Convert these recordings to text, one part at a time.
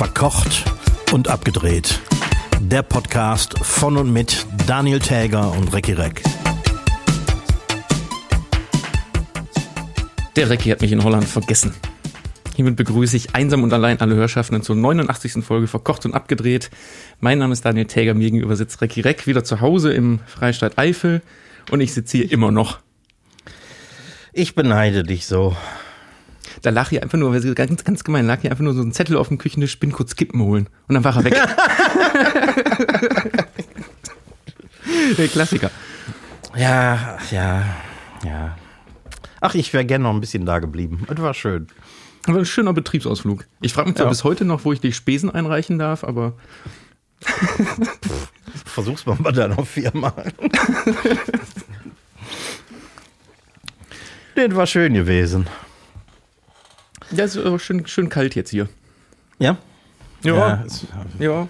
Verkocht und abgedreht. Der Podcast von und mit Daniel Täger und Recki Reck. Der Recki hat mich in Holland vergessen. Hiermit begrüße ich einsam und allein alle Hörschaffenden zur 89. Folge Verkocht und abgedreht. Mein Name ist Daniel Täger, mir gegenüber sitzt Recki Reck, wieder zu Hause im Freistaat Eifel und ich sitze hier immer noch. Ich beneide dich so. Da lag hier einfach nur, ganz, ganz gemein, lag hier einfach nur so ein Zettel auf dem Küchentisch, bin kurz Kippen holen. Und dann war er weg. Der Klassiker. Ja, ja, ja. Ach, ich wäre gerne noch ein bisschen da geblieben. Das war schön. Aber ein schöner Betriebsausflug. Ich frage mich zwar Ja. bis heute noch, wo ich die Spesen einreichen darf, aber Versuch's mal bei deiner Firma. das war schön gewesen. Ja, ist aber schön, schön kalt jetzt hier. Ja? Ja. es- Ja.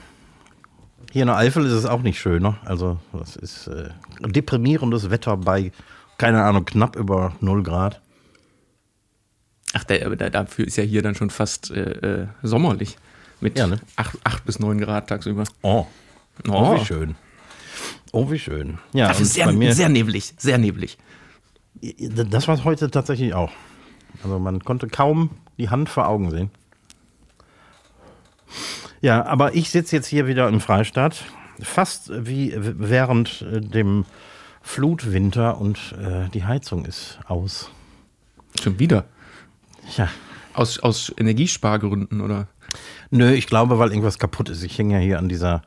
Hier in der Eifel ist es auch nicht schöner. Also, das ist äh, deprimierendes Wetter bei, keine Ahnung, knapp über 0 Grad. Ach, der, der, dafür ist ja hier dann schon fast äh, äh, sommerlich. Mit Ja, ne? 8, bis 9 Grad tagsüber. Oh. Oh, Oh. wie schön. Oh, wie schön. Ja, Dafür und sehr, bei mir, sehr neblig, sehr neblig. das war heute tatsächlich auch. Also man konnte kaum die Hand vor Augen sehen. Ja, aber ich sitze jetzt hier wieder im Freistaat, fast wie während äh, dem Flutwinter und äh, die Heizung ist aus. Schon wieder. Ja. Aus, aus Energiespargründen, oder? Nö, ich glaube, weil irgendwas kaputt ist. Ich hänge ja hier an dieser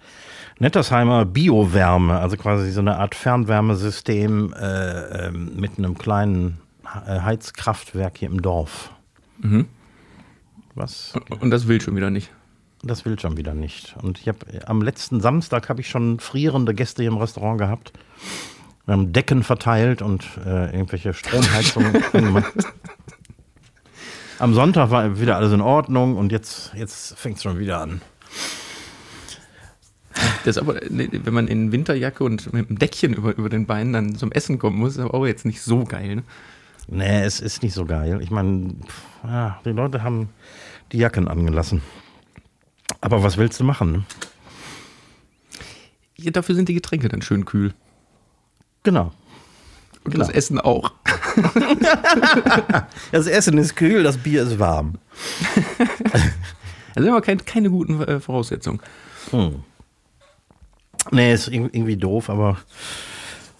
Nettersheimer Biowärme, also quasi so eine Art Fernwärmesystem äh, ähm, mit einem kleinen äh, Heizkraftwerk hier im Dorf. Was? Und das will schon wieder nicht. Das will schon wieder nicht. Und ich habe am letzten Samstag habe ich schon frierende Gäste hier im Restaurant gehabt. Wir haben Decken verteilt und äh, irgendwelche Stromheizungen angemacht. Am Sonntag war wieder alles in Ordnung und jetzt, jetzt fängt es schon wieder an. Das ist aber, wenn man in Winterjacke und mit einem Deckchen über, über den Beinen dann zum Essen kommen muss, ist aber auch jetzt nicht so geil. Ne? Nee, es ist nicht so geil. Ich meine, ja, die Leute haben die Jacken angelassen. Aber was willst du machen? Ne? Ja, dafür sind die Getränke dann schön kühl. Genau. Und Genau. das Essen auch. Das Essen ist kühl, das Bier ist warm. Also immer kein, keine guten äh, Voraussetzungen. Nee, ist irg- irgendwie doof, aber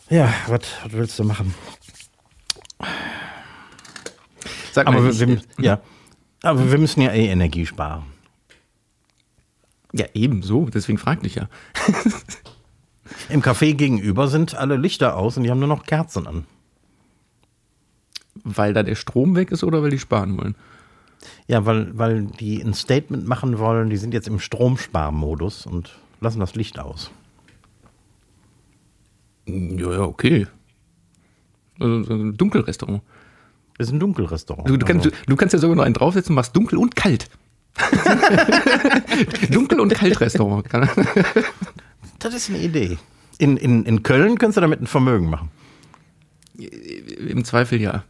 ja, was willst du machen? Sag Aber mal, wir, ich, wir, ja. aber wir müssen ja eh Energie sparen. ja, ebenso, deswegen fragte ich ja. Im Café gegenüber sind alle Lichter aus und die haben nur noch Kerzen an. Weil da der Strom weg ist oder weil die sparen wollen? Ja, weil, weil die ein Statement machen wollen, die sind jetzt im Stromsparmodus und lassen das Licht aus. Ja, ja, okay. Also so ein Dunkelrestaurant. Wir sind ein Dunkelrestaurant. Du, du, kannst, du, Also, du kannst ja sogar noch einen draufsetzen, machst dunkel und kalt. dunkel und kalt Restaurant. das ist eine Idee. In, in, in Köln könntest du damit ein Vermögen machen. Im Zweifel ja.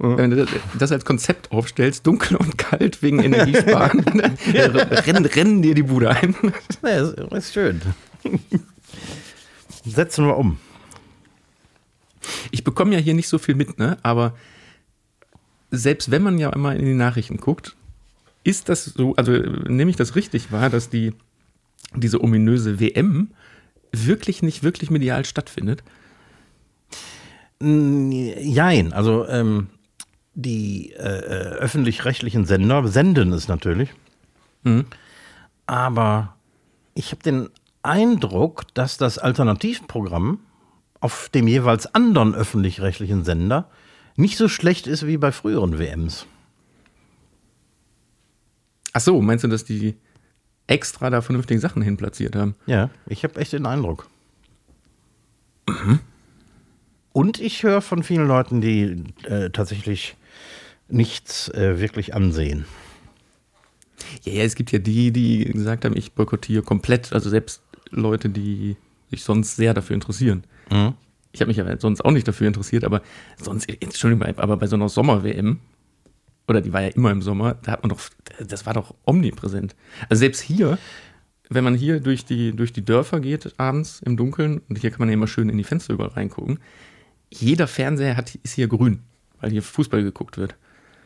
Wenn du das als Konzept aufstellst, dunkel und kalt wegen Energiesparen, rennen, rennen dir die Bude ein. Ja, ist, ist schön. Setzen wir um. Ich bekomme ja hier nicht so viel mit, ne? aber selbst wenn man ja immer in die Nachrichten guckt, ist das so, also nehme ich das richtig wahr, dass die, diese ominöse WM wirklich nicht wirklich medial stattfindet? Jein, also ähm, die äh, äh, öffentlich-rechtlichen Sender senden es natürlich. Aber ich habe den Eindruck, dass das Alternativprogramm auf dem jeweils anderen öffentlich-rechtlichen Sender nicht so schlecht ist wie bei früheren WMs. Ach so, meinst du, dass die extra da vernünftige Sachen hinplatziert haben? Ja, ich habe echt den Eindruck. Und ich höre von vielen Leuten, die äh, tatsächlich nichts äh, wirklich ansehen. Ja, ja, es gibt ja die, die gesagt haben, ich boykottiere komplett, also selbst Leute, die sich sonst sehr dafür interessieren. Ich habe mich ja sonst auch nicht dafür interessiert, aber sonst, Entschuldigung, aber bei so einer Sommer-WM, oder die war ja immer im Sommer, da hat man doch, das war doch omnipräsent. Also selbst hier, wenn man hier durch die, durch die Dörfer geht abends im Dunkeln, und hier kann man ja immer schön in die Fenster überall reingucken, jeder Fernseher hat, ist hier grün, weil hier Fußball geguckt wird.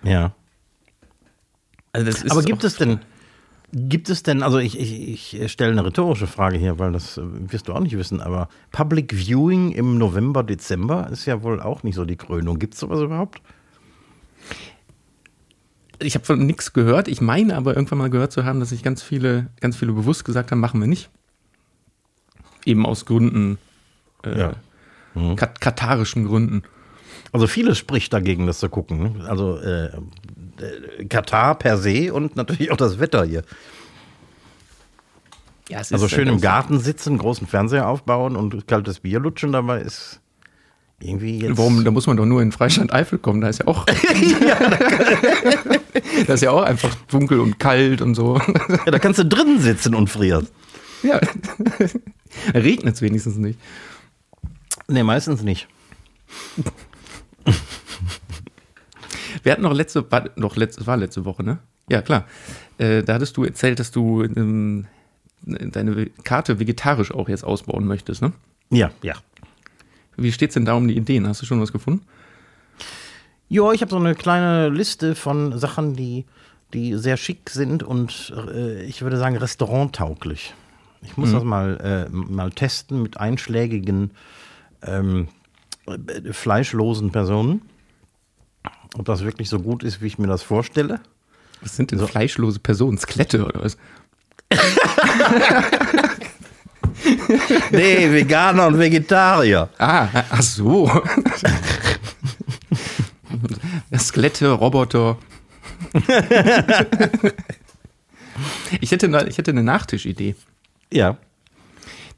Ja. Also das ist Aber gibt es denn, gibt es denn, also ich, ich, ich stelle eine rhetorische Frage hier, weil das äh, wirst du auch nicht wissen, aber Public Viewing im November, Dezember ist ja wohl auch nicht so die Krönung. Gibt es sowas überhaupt? ich habe von nichts gehört. Ich meine aber irgendwann mal gehört zu haben, dass sich ganz viele, ganz viele bewusst gesagt haben, machen wir nicht. Eben aus Gründen, äh, Ja. Mhm. kat katarischen Gründen. Also vieles spricht dagegen, das zu gucken. ne? Also äh, Katar per se und natürlich auch das Wetter hier. Ja, es Also ist schön im Garten sitzen, großen Fernseher aufbauen und kaltes Bier lutschen dabei ist irgendwie jetzt. Warum? Da muss man doch nur in Freistand Eifel kommen. Da ist ja auch. da ist ja auch einfach dunkel und kalt und so. Ja, da kannst du drinnen sitzen und frierst. ja. Regnet es wenigstens nicht. Nee, meistens nicht. Wir hatten noch letzte, war, noch letzte, war letzte Woche, ne? Ja, klar. Äh, da hattest du erzählt, dass du ähm, deine Karte vegetarisch auch jetzt ausbauen möchtest, ne? Ja, ja. Wie steht's denn da um die Ideen? Hast du schon was gefunden? Ja, ich habe so eine kleine Liste von Sachen, die, die sehr schick sind und äh, ich würde sagen restauranttauglich. Ich muss das mal, äh, mal testen mit einschlägigen ähm, äh, fleischlosen Personen. Ob das wirklich so gut ist, wie ich mir das vorstelle. Was sind denn so fleischlose Personen? Skelette oder was? Nee, Veganer und Vegetarier. Ah, ach so. Skelette, Roboter. ich, hätte, eine- ich hätte eine Nachtischidee. Ja.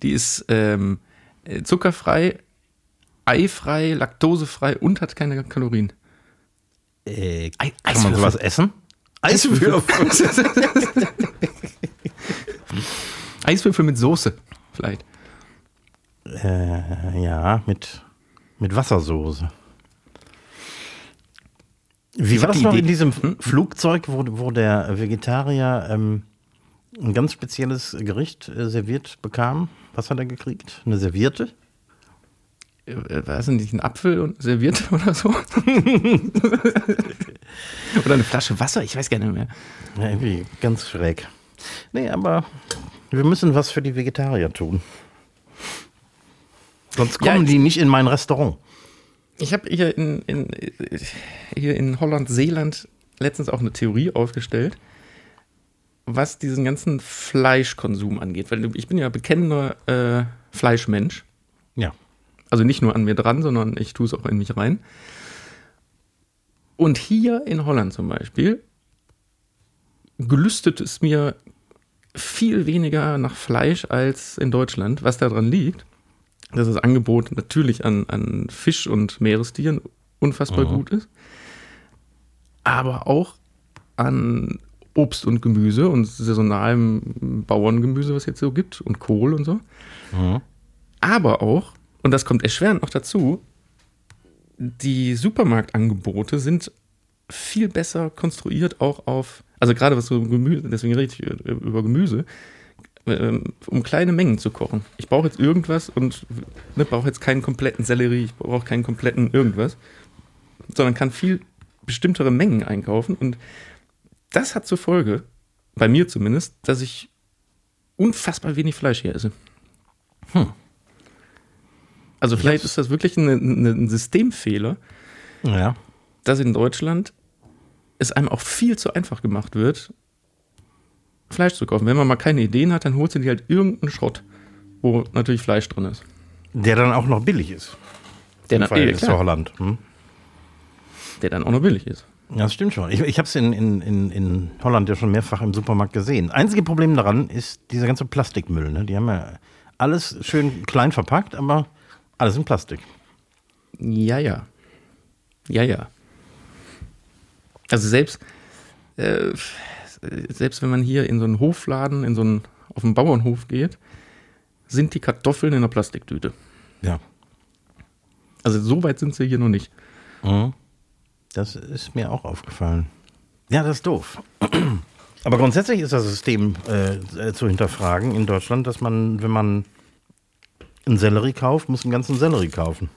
Die ist ähm, äh, zuckerfrei, eifrei, laktosefrei und hat keine Kalorien. Äh, Ei- kann man sowas essen? Eiswürfel. Eiswürfel mit Soße, vielleicht. Äh, ja, mit, mit Wassersoße. Wie Ich war das noch Idee- in diesem Flugzeug, wo, wo der Vegetarier ähm, ein ganz spezielles Gericht äh, serviert bekam? Was hat er gekriegt? Eine Servierte? Äh, Was denn nicht ein Apfel und serviert oder so? oder eine Flasche Wasser? Ich weiß gar nicht mehr. Ja, irgendwie ganz schräg. Nee, aber wir müssen was für die Vegetarier tun. Sonst Ja, kommen ich- die nicht in mein Restaurant. Ich habe hier in, in, hier in Holland-Seeland letztens auch eine Theorie aufgestellt, was diesen ganzen Fleischkonsum angeht. Weil ich bin ja bekennender äh, Fleischmensch. Ja. Also nicht nur an mir dran, sondern ich tue es auch in mich rein. Und hier in Holland zum Beispiel gelüstet es mir viel weniger nach Fleisch als in Deutschland, was daran liegt, dass das Angebot natürlich an, an Fisch und Meerestieren unfassbar gut ist, aber auch an Obst und Gemüse und saisonalem Bauerngemüse, was es jetzt so gibt, und Kohl und so. Aber auch, und das kommt erschwerend noch dazu, die Supermarktangebote sind viel besser konstruiert, auch auf, also gerade was so Gemüse, deswegen rede ich über Gemüse, ähm, um kleine Mengen zu kochen. Ich brauche jetzt irgendwas und ne, brauche jetzt keinen kompletten Sellerie, ich brauche keinen kompletten irgendwas, sondern kann viel bestimmtere Mengen einkaufen. Und das hat zur Folge, bei mir zumindest, dass ich unfassbar wenig Fleisch hier esse. Also vielleicht ist das wirklich eine, ein Systemfehler, Ja. dass in Deutschland es einem auch viel zu einfach gemacht wird, Fleisch zu kaufen. Wenn man mal keine Ideen hat, dann holst du dir halt irgendeinen Schrott, wo natürlich Fleisch drin ist. Der dann auch noch billig ist. Der dann, Verhältnis eh, zu Holland. Hm? der dann auch noch billig ist. Ja, das stimmt schon. Ich, ich habe es in, in, in, in Holland ja schon mehrfach im Supermarkt gesehen. Einzige Problem daran ist dieser ganze Plastikmüll. Ne? Die haben ja alles schön klein verpackt, aber alles in Plastik. Ja, ja. Ja, ja. Also selbst, äh, selbst wenn man hier in so einen Hofladen, in so einen, auf einen Bauernhof geht, sind die Kartoffeln in einer Plastiktüte. Ja. Also so weit sind sie hier noch nicht. Mhm. Das ist mir auch aufgefallen. Ja, das ist doof. Aber grundsätzlich ist das System äh, zu hinterfragen in Deutschland, dass man, wenn man einen Sellerie kauft, muss einen ganzen Sellerie kaufen.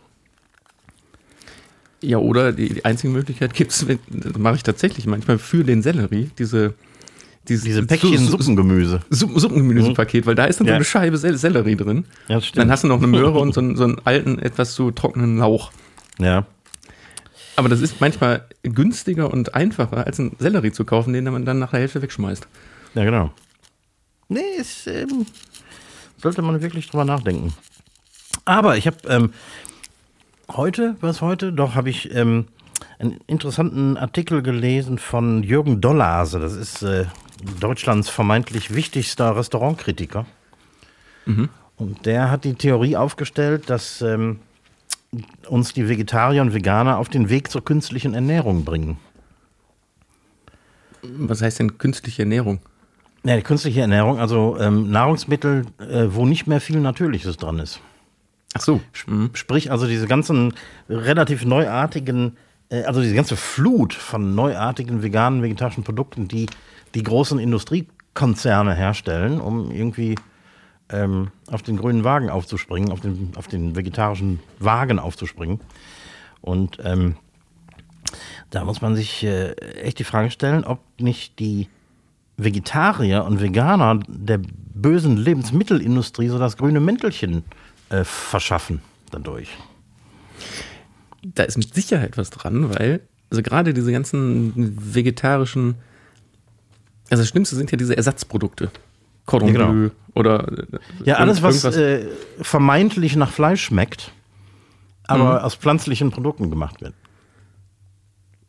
Ja, oder die, die einzige Möglichkeit gibt es, das mache ich tatsächlich manchmal für den Sellerie, diese, diese, diese Päckchen Su Suppengemüse. Suppen Suppengemüsepaket, mhm. weil da ist dann ja. so eine Scheibe Sel Sellerie drin. Ja, stimmt. Dann hast du noch eine Möhre und so einen, so einen alten, etwas zu trockenen Lauch. Ja. Aber das ist manchmal günstiger und einfacher, als einen Sellerie zu kaufen, den man dann nach der Hälfte wegschmeißt. Ja, genau. Nee, ist, ähm, sollte man wirklich drüber nachdenken. Aber ich habe ähm, heute, was heute? Doch, habe ich ähm, einen interessanten Artikel gelesen von Jürgen Dollase. Das ist äh, Deutschlands vermeintlich wichtigster Restaurantkritiker. Mhm. Und der hat die Theorie aufgestellt, dass ähm, uns die Vegetarier und Veganer auf den Weg zur künstlichen Ernährung bringen. Was heißt denn künstliche Ernährung? Ja, künstliche Ernährung, also ähm, Nahrungsmittel, äh, wo nicht mehr viel Natürliches dran ist. Ach so. Mhm. Sprich, also diese ganzen relativ neuartigen, äh, also diese ganze Flut von neuartigen veganen, vegetarischen Produkten, die die großen Industriekonzerne herstellen, um irgendwie ähm, auf den grünen Wagen aufzuspringen, auf den, auf den vegetarischen Wagen aufzuspringen. Und ähm, da muss man sich äh, echt die Frage stellen, ob nicht die Vegetarier und Veganer der bösen Lebensmittelindustrie so das grüne Mäntelchen äh, verschaffen dadurch. Da ist mit Sicherheit was dran, weil also gerade diese ganzen vegetarischen, also das Schlimmste sind ja diese Ersatzprodukte. Cordon ja, genau. oder äh, ja alles was äh, vermeintlich nach Fleisch schmeckt, aber mhm. aus pflanzlichen Produkten gemacht wird.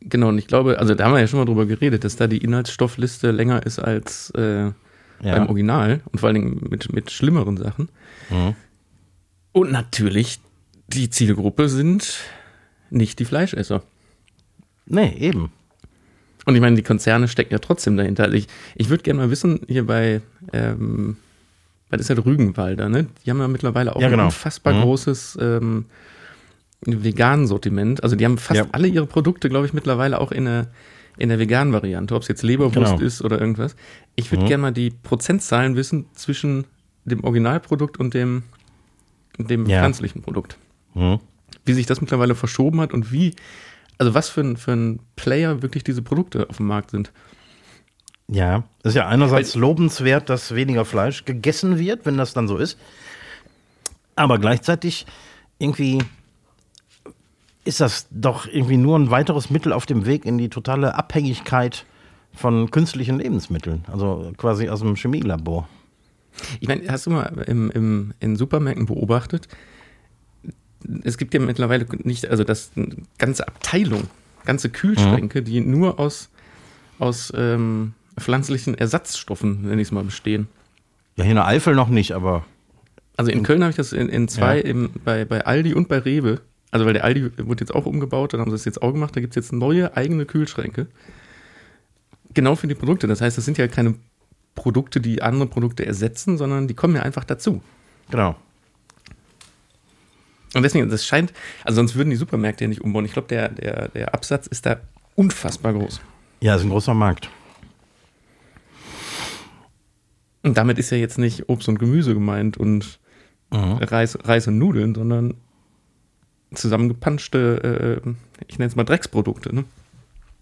Genau, und ich glaube, also da haben wir ja schon mal drüber geredet, dass da die Inhaltsstoffliste länger ist als äh, ja. beim Original und vor allen Dingen mit, mit schlimmeren Sachen. Mhm. Und natürlich, die Zielgruppe sind nicht die Fleischesser. Nee, eben. Und ich meine, die Konzerne stecken ja trotzdem dahinter. Also ich, ich würde gerne mal wissen, hier bei, ähm, was ist ja Rügenwalder, ne? Die haben ja mittlerweile auch ja, genau. ein unfassbar mhm. großes ähm, veganen Sortiment. Also die haben fast ja. alle ihre Produkte, glaube ich, mittlerweile auch in der, in der veganen Variante, ob es jetzt Leberwurst genau. ist oder irgendwas. Ich würde mhm. gerne mal die Prozentzahlen wissen zwischen dem Originalprodukt und dem dem ja. pflanzlichen Produkt. Mhm. Wie sich das mittlerweile verschoben hat und wie, also was für ein, für ein Player wirklich diese Produkte auf dem Markt sind. Ja, es ist ja einerseits Weil, lobenswert, dass weniger Fleisch gegessen wird, wenn das dann so ist. Aber gleichzeitig irgendwie ist das doch irgendwie nur ein weiteres Mittel auf dem Weg in die totale Abhängigkeit von künstlichen Lebensmitteln, also quasi aus dem Chemielabor. Ich meine, hast du mal im, im, in Supermärkten beobachtet, es gibt ja mittlerweile nicht, also das ganze Abteilung, ganze Kühlschränke, mhm. die nur aus, aus ähm, pflanzlichen Ersatzstoffen, nenne ich es mal, bestehen. Ja, hier in der Eifel noch nicht, aber. Also in Köln habe ich das in, in zwei, ja. im, bei, bei Aldi und bei Rewe. Also weil der Aldi wurde jetzt auch umgebaut, dann haben sie das jetzt auch gemacht, da gibt es jetzt neue eigene Kühlschränke. Genau für die Produkte. Das heißt, das sind ja keine Produkte, die andere Produkte ersetzen, sondern die kommen ja einfach dazu. Genau. Und deswegen, das scheint, also sonst würden die Supermärkte ja nicht umbauen. Ich glaube, der, der, der Absatz ist da unfassbar groß. Ja, ist ein großer Markt. Und damit ist ja jetzt nicht Obst und Gemüse gemeint und mhm. Reis, Reis und Nudeln, sondern zusammengepanschte, äh, ich nenne es mal Drecksprodukte. Ne?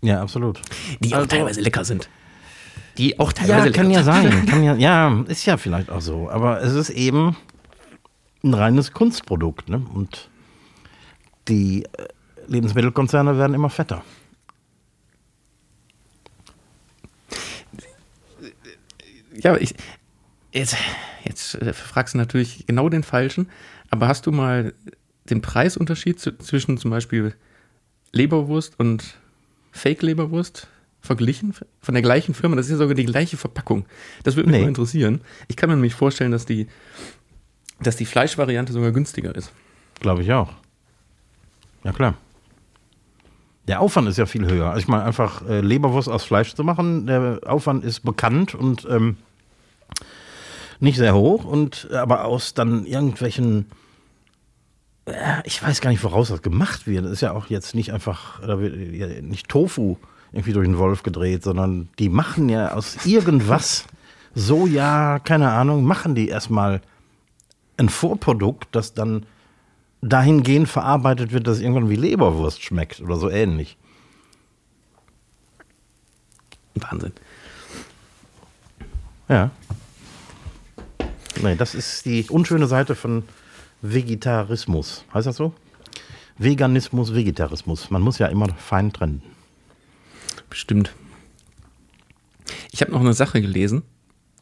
Ja, absolut. Die auch also, teilweise lecker sind die auch teilweise. Ja, kann ja sein. Kann ja, ja, ist ja vielleicht auch so. Aber es ist eben ein reines Kunstprodukt. Ne? Und die äh, Lebensmittelkonzerne werden immer fetter. Ja, ich, jetzt, jetzt äh, fragst du natürlich genau den Falschen, aber hast du mal den Preisunterschied zwischen zum Beispiel Leberwurst und Fake-Leberwurst verglichen von der gleichen Firma? Das ist ja sogar die gleiche Verpackung. Das würde mich nee. mal interessieren. Ich kann mir nämlich vorstellen, dass die, dass die Fleischvariante sogar günstiger ist. Glaube ich auch. Ja, klar. Der Aufwand ist ja viel höher. Also ich meine, einfach äh, Leberwurst aus Fleisch zu machen, der Aufwand ist bekannt und ähm, nicht sehr hoch. Und aber aus dann irgendwelchen, äh, ich weiß gar nicht, woraus das gemacht wird. Das ist ja auch jetzt nicht einfach, nicht Tofu irgendwie durch den Wolf gedreht, sondern die machen ja aus irgendwas, Soja, keine Ahnung, machen die erstmal ein Vorprodukt, das dann dahingehend verarbeitet wird, dass es irgendwann wie Leberwurst schmeckt oder so ähnlich. Wahnsinn. Ja. Nee, das ist die unschöne Seite von Vegetarismus. Heißt das so? Veganismus, Vegetarismus. Man muss ja immer fein trennen. Bestimmt. Ich habe noch eine Sache gelesen,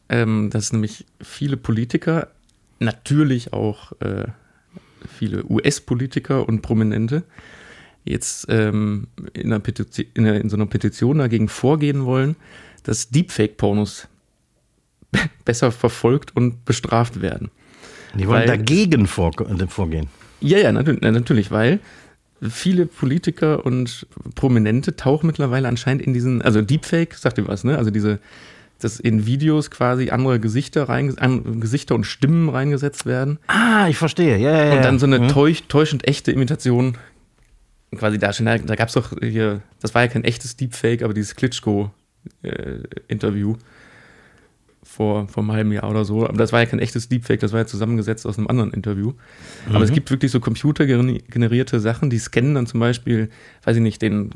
ähm, dass nämlich viele Politiker, natürlich auch äh, viele US-Politiker und Prominente, jetzt ähm, in, einer in, einer, in so einer Petition dagegen vorgehen wollen, dass Deepfake-Pornos besser verfolgt und bestraft werden. Die wollen weil, dagegen vor, äh, vorgehen. Ja, ja, natürlich, natürlich, weil viele Politiker und Prominente tauchen mittlerweile anscheinend in diesen, also Deepfake, sagt ihr was, ne? Also diese, dass in Videos quasi andere Gesichter rein, an, Gesichter und Stimmen reingesetzt werden. Ah, ich verstehe, ja, ja, ja. Und dann so eine mhm. täusch, täuschend echte Imitation quasi darstellen. Da, da gab es doch hier, das war ja kein echtes Deepfake, aber dieses Klitschko-Interview. Äh, vor, vor einem halben Jahr oder so. Aber das war ja kein echtes Deepfake, das war ja zusammengesetzt aus einem anderen Interview. Aber mhm. es gibt wirklich so computergenerierte Sachen, die scannen dann zum Beispiel, weiß ich nicht, den,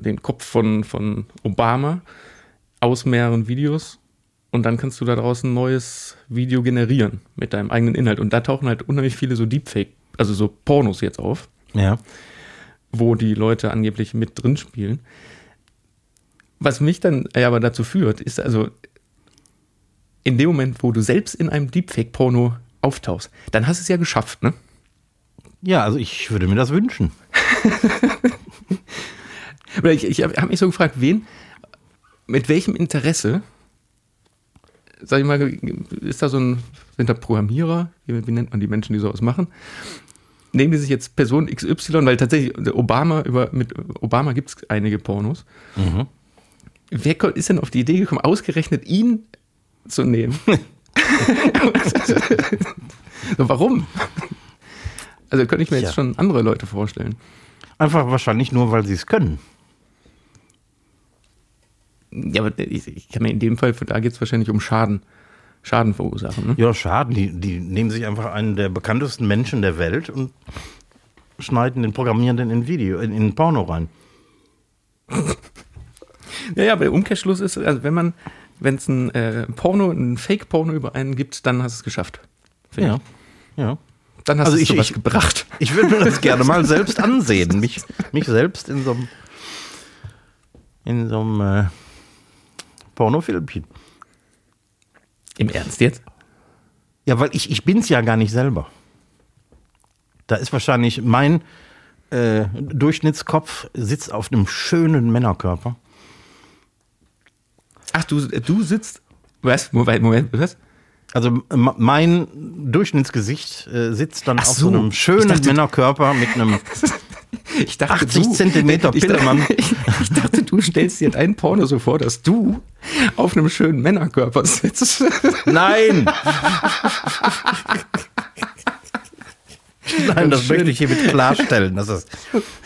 den Kopf von, von Obama aus mehreren Videos und dann kannst du da draußen ein neues Video generieren mit deinem eigenen Inhalt. Und da tauchen halt unheimlich viele so Deepfake, also so Pornos jetzt auf. Ja. Wo die Leute angeblich mit drin spielen. Was mich dann aber dazu führt, ist also, in dem Moment, wo du selbst in einem Deepfake-Porno auftauchst, dann hast du es ja geschafft, ne? Ja, also ich würde mir das wünschen. ich ich habe mich so gefragt, wen, mit welchem Interesse, sag ich mal, ist da so ein, sind da Programmierer, wie, wie nennt man die Menschen, die sowas machen? Nehmen die sich jetzt Person XY, weil tatsächlich Obama, über, mit Obama gibt es einige Pornos. Mhm. Wer ist denn auf die Idee gekommen, ausgerechnet ihn zu nehmen. so, warum? Also könnte ich mir ja. jetzt schon andere Leute vorstellen. Einfach wahrscheinlich nur, weil sie es können. Ja, aber ich, ich kann mir in dem Fall, da geht es wahrscheinlich um Schaden. Schaden verursachen. Ne? Ja, Schaden. Die, die nehmen sich einfach einen der bekanntesten Menschen der Welt und schneiden den Programmierenden in Video, in, in Porno rein. ja, ja, aber der Umkehrschluss ist, also wenn man wenn es ein äh, Porno, ein Fake-Porno über einen gibt, dann hast du es geschafft. Ja. Ich. Ja. Dann hast also du sowas ich, gebracht. Ich würde mir das gerne mal selbst ansehen. Mich, mich selbst in so einem in so einem äh, Pornofilmchen. Im Ernst jetzt? Ja, weil ich, ich bin's ja gar nicht selber. Da ist wahrscheinlich mein äh, Durchschnittskopf sitzt auf einem schönen Männerkörper. Ach, du, du sitzt. Was? Moment, Moment, was? Also mein Durchschnittsgesicht äh, sitzt dann so, auf so einem schönen dachte, Männerkörper mit einem ich dachte, 80 du, Zentimeter Pillemann. Ich, ich, dachte, du stellst dir dein Porno so vor, dass du auf einem schönen Männerkörper sitzt. Nein! Nein, das schön. möchte ich hiermit klarstellen, dass das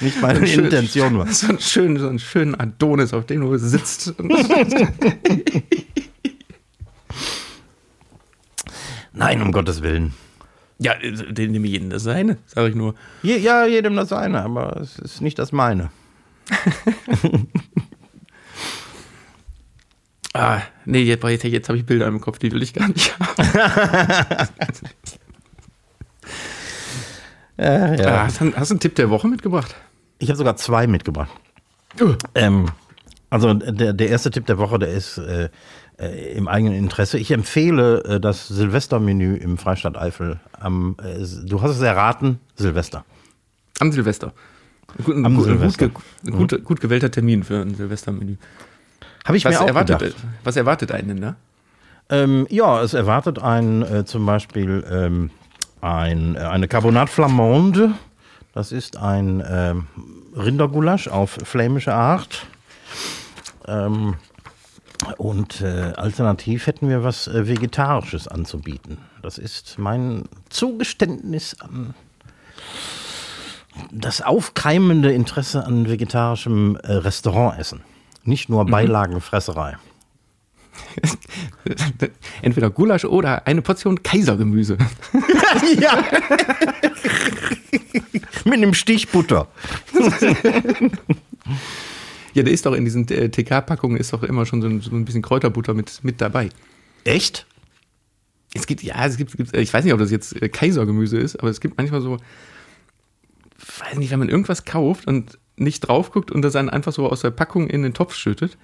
nicht meine schön, Intention war. So einen schönen, so einen schönen Adonis, auf dem du sitzt. Nein, um Gottes Willen. Ja, den nehme jedem das seine, sage ich nur. Je, ja, jedem das seine, aber es ist nicht das meine. ah, nee, jetzt, jetzt, jetzt habe ich Bilder im Kopf, die will ich gar nicht haben. Äh, ja. Ah, hast, du einen Tipp der Woche mitgebracht? Ich habe sogar zwei mitgebracht. Uh. Ähm, also der, der erste Tipp der Woche, der ist äh, äh, im eigenen Interesse. Ich empfehle äh, das Silvestermenü im Freistaat Eifel. Am, äh, du hast es erraten, Silvester. Am Silvester. Gut, Am gut, Silvester. Gut, gut, gut, gewählter Termin für ein Silvestermenü. Habe ich was mir auch erwartet, gedacht. Was erwartet einen denn da? Ähm, ja, es erwartet einen äh, zum Beispiel ähm, ein, äh, eine Carbonate Flamande. Das ist ein äh, Rindergulasch auf flämische Art. Ähm, und äh, alternativ hätten wir was äh, Vegetarisches anzubieten. Das ist mein Zugeständnis an, das aufkeimende Interesse an vegetarischem äh, Restaurantessen. Nicht nur Beilagenfresserei. Entweder Gulasch oder eine Portion Kaisergemüse. ja. Mit einem Stich Butter. Ja, der ist doch in diesen äh, TK-Packungen ist doch immer schon so ein, so ein bisschen Kräuterbutter mit, mit dabei. Echt? Es gibt, ja, es gibt, gibt, ich weiß nicht, ob das jetzt äh, Kaisergemüse ist, aber es gibt manchmal so, weiß nicht, wenn man irgendwas kauft und nicht drauf guckt und das dann einfach so aus der Packung in den Topf schüttet.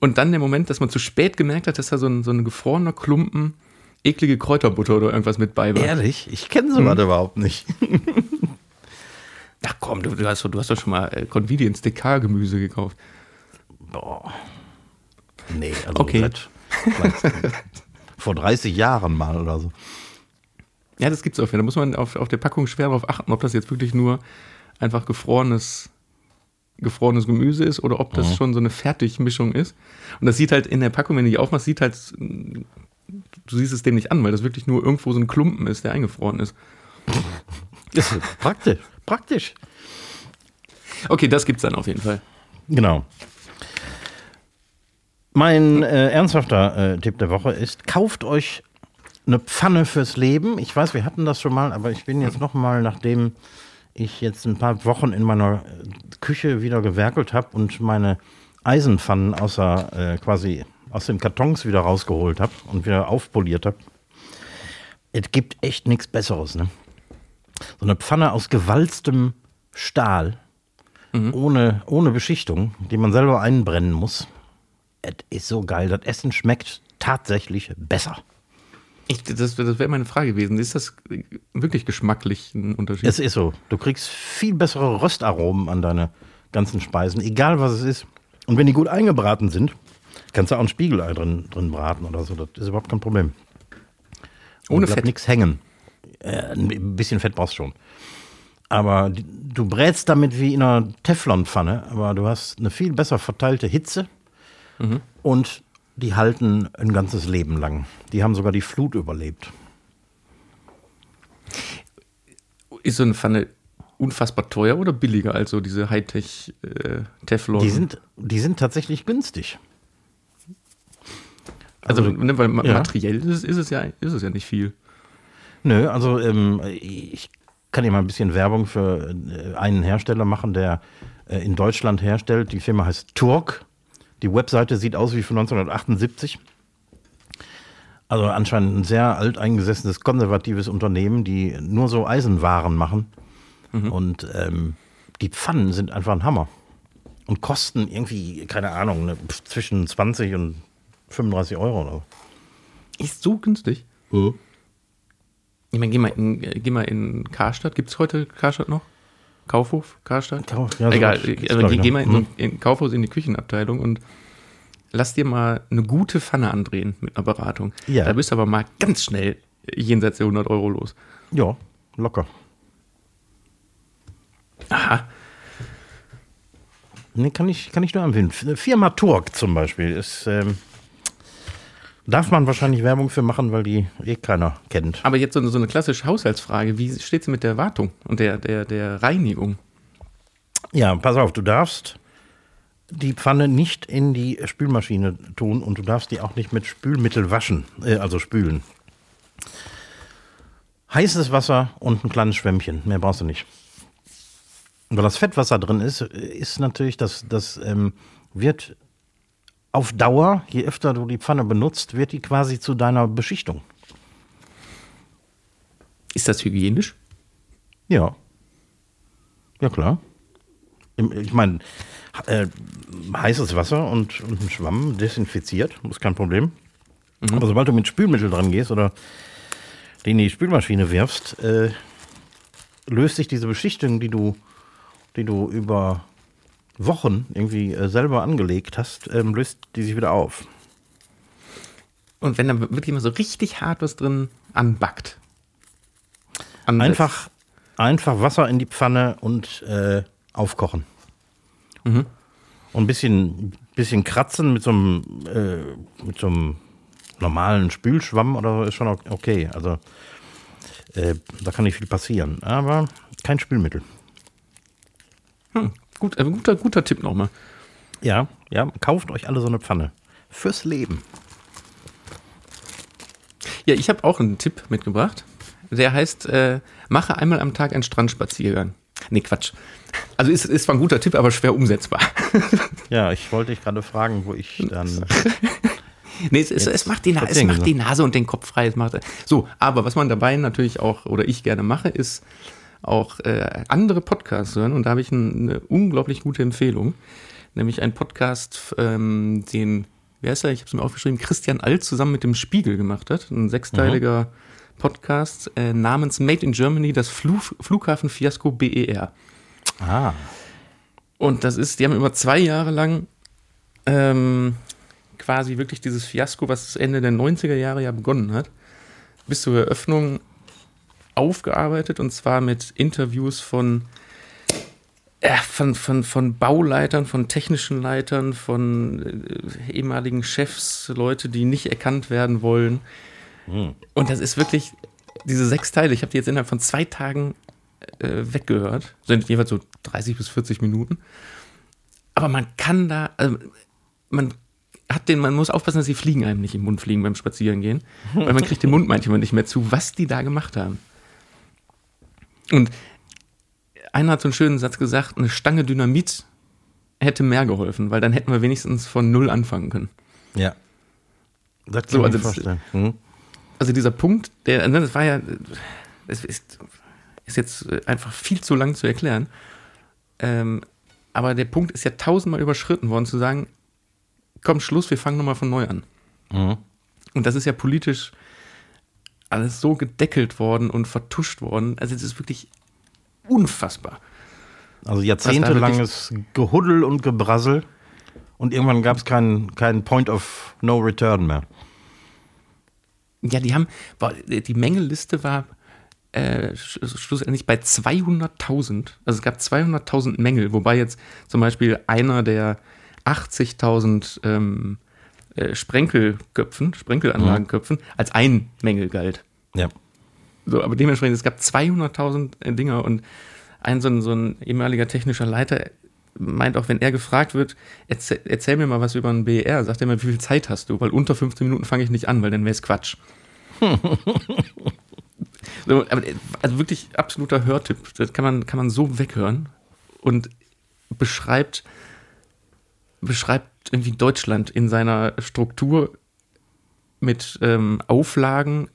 Und dann der Moment, dass man zu spät gemerkt hat, dass da so ein, so ein gefrorener Klumpen eklige Kräuterbutter oder irgendwas mit bei war. Ehrlich? Ich kenne sowas hm. überhaupt nicht. Ach komm, du, du, hast, du hast doch schon mal äh, Convenience DK-Gemüse gekauft. Boah. Nee, also okay. seit, vor 30 Jahren mal oder so. Ja, das gibt's auch. Da muss man auf, auf der Packung schwer darauf achten, ob das jetzt wirklich nur einfach gefrorenes, gefrorenes Gemüse ist oder ob das mhm. schon so eine Fertigmischung ist. Und das sieht halt in der Packung, wenn du die aufmachst, sieht halt, du siehst es dem nicht an, weil das wirklich nur irgendwo so ein Klumpen ist, der eingefroren ist. Das ist praktisch, praktisch. Okay, das gibt's dann auf jeden Fall. Genau. Mein äh, ernsthafter äh, Tipp der Woche ist, kauft euch eine Pfanne fürs Leben. Ich weiß, wir hatten das schon mal, aber ich bin jetzt noch mal, nachdem ich jetzt ein paar Wochen in meiner Küche wieder gewerkelt habe und meine Eisenpfannen außer äh, quasi aus den Kartons wieder rausgeholt habe und wieder aufpoliert habe. Es gibt echt nichts Besseres, ne? So eine Pfanne aus gewalztem Stahl, mhm. ohne, ohne Beschichtung, die man selber einbrennen muss. Es ist so geil. Das Essen schmeckt tatsächlich besser. Ich, das das wäre meine Frage gewesen. Ist das wirklich geschmacklich ein Unterschied? Es ist so. Du kriegst viel bessere Röstaromen an deine ganzen Speisen, egal was es ist. Und wenn die gut eingebraten sind, kannst du auch ein Spiegelei drin, drin braten oder so. Das ist überhaupt kein Problem. Und Ohne Fett. nichts hängen. Äh, ein bisschen Fett brauchst du schon. Aber du brätst damit wie in einer Teflonpfanne, aber du hast eine viel besser verteilte Hitze mhm. und die halten ein ganzes Leben lang. Die haben sogar die Flut überlebt. Ist so eine Pfanne unfassbar teuer oder billiger als so diese Hightech-Teflon? Äh, die, sind, die sind tatsächlich günstig. Also, also ne, weil ja. materiell ist, ist, es ja, ist es ja nicht viel. Nö, also ähm, ich kann dir mal ein bisschen Werbung für äh, einen Hersteller machen, der äh, in Deutschland herstellt. Die Firma heißt Turk. Die Webseite sieht aus wie von 1978. Also anscheinend ein sehr alteingesessenes, konservatives Unternehmen, die nur so Eisenwaren machen. Mhm. Und ähm, die Pfannen sind einfach ein Hammer. Und kosten irgendwie, keine Ahnung, ne, zwischen 20 und 35 Euro oder so. Ist so günstig? Mhm. Ich meine, geh mal in, geh mal in Karstadt. Gibt es heute Karstadt noch? Kaufhof, Karstadt? Kauf, ja, Egal, also geh, mal in, hm. in Kaufhaus in die Küchenabteilung und lass dir mal eine gute Pfanne andrehen mit einer Beratung. Ja. Da bist du aber mal ganz schnell jenseits der 100 Euro los. Ja, locker. Aha. Nee, kann ich, kann ich nur empfehlen. Firma Turk zum Beispiel ist, ähm, darf man wahrscheinlich Werbung für machen, weil die eh keiner kennt. Aber jetzt so eine, so eine klassische Haushaltsfrage. Wie steht es mit der Wartung und der, der, der Reinigung? Ja, pass auf, du darfst die Pfanne nicht in die Spülmaschine tun und du darfst die auch nicht mit Spülmittel waschen, äh, also spülen. Heißes Wasser und ein kleines Schwämmchen, mehr brauchst du nicht. weil das Fettwasser drin ist, ist natürlich, das, das ähm, wird auf Dauer, je öfter du die Pfanne benutzt, wird die quasi zu deiner Beschichtung. Ist das hygienisch? Ja. Ja, klar. Ich meine, äh, heißes Wasser und, und ein Schwamm desinfiziert, ist kein Problem. Mhm. Aber sobald du mit Spülmittel dran gehst oder den in die Spülmaschine wirfst, äh, löst sich diese Beschichtung, die du, die du über Wochen irgendwie äh, selber angelegt hast, ähm, löst die sich wieder auf. Und wenn dann wirklich mal so richtig hart was drin anbackt. Ansetzt. Einfach, einfach Wasser in die Pfanne und äh, aufkochen. Mhm. Und ein bisschen, bisschen kratzen mit so einem, äh, mit so einem normalen Spülschwamm oder so ist schon okay. Also äh, da kann nicht viel passieren. Aber kein Spülmittel. Hm, gut, äh, guter, guter Tipp nochmal. Ja, ja, kauft euch alle so eine Pfanne. Fürs Leben. Ja, ich habe auch einen Tipp mitgebracht. Der heißt, äh, mache einmal am Tag einen Strandspaziergang. Nee, Quatsch. Also ist, ist zwar ein guter Tipp, aber schwer umsetzbar. Ja, ich wollte dich gerade fragen, wo ich dann. Nee, es, es, es macht, die, es macht die Nase und den Kopf frei. Es macht, so, aber was man dabei natürlich auch, oder ich gerne mache, ist auch äh, andere Podcasts hören. Und da habe ich ein, eine unglaublich gute Empfehlung. Nämlich ein Podcast, ähm, den, wer ist er? Ich habe es mir aufgeschrieben, Christian Alt zusammen mit dem Spiegel gemacht hat. Ein sechsteiliger Podcast äh, namens Made in Germany, das Flug, Flughafenfiasko BER. Ah, Und das ist, die haben über zwei Jahre lang ähm, quasi wirklich dieses Fiasko, was Ende der 90er Jahre ja begonnen hat, bis zur Eröffnung aufgearbeitet und zwar mit Interviews von, äh, von, von, von Bauleitern, von technischen Leitern, von äh, ehemaligen Chefs, Leute, die nicht erkannt werden wollen. Und das ist wirklich, diese sechs Teile, ich habe die jetzt innerhalb von zwei Tagen äh, weggehört, sind jeweils so 30 bis 40 Minuten. Aber man kann da, also man hat den, man muss aufpassen, dass die Fliegen einem nicht im Mund fliegen beim Spazierengehen, weil man kriegt den Mund manchmal nicht mehr zu, was die da gemacht haben. Und einer hat so einen schönen Satz gesagt, eine Stange Dynamit hätte mehr geholfen, weil dann hätten wir wenigstens von Null anfangen können. ja. Das kann So, ich also mir das- vorstellen. Hm? also dieser Punkt, der, ne, das war ja, es ist, ist jetzt einfach viel zu lang zu erklären. Ähm, aber der Punkt ist ja tausendmal überschritten worden, zu sagen, komm, Schluss, wir fangen nochmal von neu an. Mhm. Und das ist ja politisch alles so gedeckelt worden und vertuscht worden. Also es ist wirklich unfassbar. Also jahrzehntelanges Gehuddel und Gebrassel. Und irgendwann gab es keinen keinen Point of No Return mehr. Ja, die haben, die Mängelliste war äh, sch- schlussendlich bei 200.000. Also es gab 200.000 Mängel, wobei jetzt zum Beispiel einer der 80.000 ähm, äh, Sprenkelköpfen, Sprenkelanlagenköpfen, als ein Mängel galt. Ja. So, aber dementsprechend, es gab 200.000 äh, Dinger und ein so, ein so ein ehemaliger technischer Leiter meint auch, wenn er gefragt wird, erzähl, erzähl mir mal was über einen BR, sagt er mal, wie viel Zeit hast du? Weil unter 15 Minuten fange ich nicht an, weil dann wäre es Quatsch. so, aber, äh, also wirklich absoluter Hörtipp. Das kann man, kann man so weghören und beschreibt, beschreibt irgendwie Deutschland in seiner Struktur mit ähm, Auflagen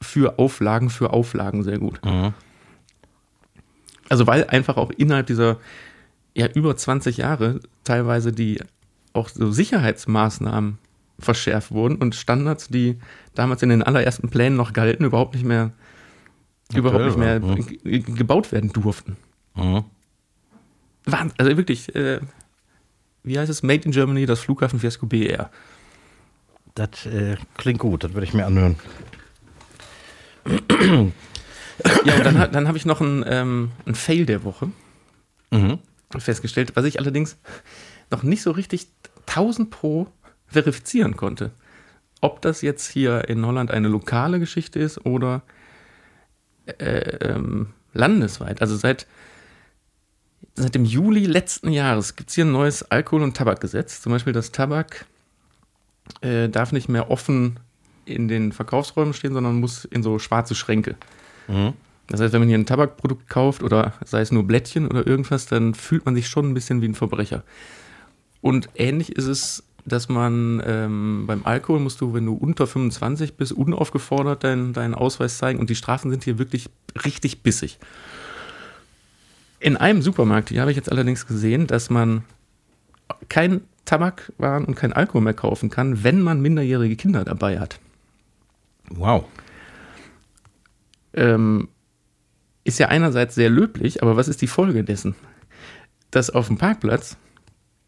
für Auflagen für Auflagen sehr gut. Mhm. Also weil einfach auch innerhalb dieser ja über 20 Jahre teilweise die auch so Sicherheitsmaßnahmen verschärft wurden und Standards, die damals in den allerersten Plänen noch galten, überhaupt nicht mehr überhaupt nicht mehr ge- gebaut werden durften. Mhm. Wahnsinn, also wirklich, äh, wie heißt es? Made in Germany, das Flughafen Fiasco BER. Das äh, klingt gut, das würde ich mir anhören. Ja, und dann, dann habe ich noch einen, ähm, einen Fail der Woche Mhm. festgestellt, was ich allerdings noch nicht so richtig 1000 pro verifizieren konnte. Ob das jetzt hier in Holland eine lokale Geschichte ist oder äh, ähm, landesweit. Also seit, seit dem Juli letzten Jahres gibt es hier ein neues Alkohol- und Tabakgesetz. Zum Beispiel das Tabak äh, darf nicht mehr offen in den Verkaufsräumen stehen, sondern muss in so schwarze Schränke. Mhm. Das heißt, wenn man hier ein Tabakprodukt kauft oder sei es nur Blättchen oder irgendwas, dann fühlt man sich schon ein bisschen wie ein Verbrecher. Und ähnlich ist es, dass man ähm, beim Alkohol musst du, wenn du unter 25 bist, unaufgefordert deinen, deinen Ausweis zeigen und die Strafen sind hier wirklich richtig bissig. In einem Supermarkt, hier habe ich jetzt allerdings gesehen, dass man kein Tabakwaren und kein Alkohol mehr kaufen kann, wenn man minderjährige Kinder dabei hat. Wow. ähm, ist ja einerseits sehr löblich, aber was ist die Folge dessen? Dass auf dem Parkplatz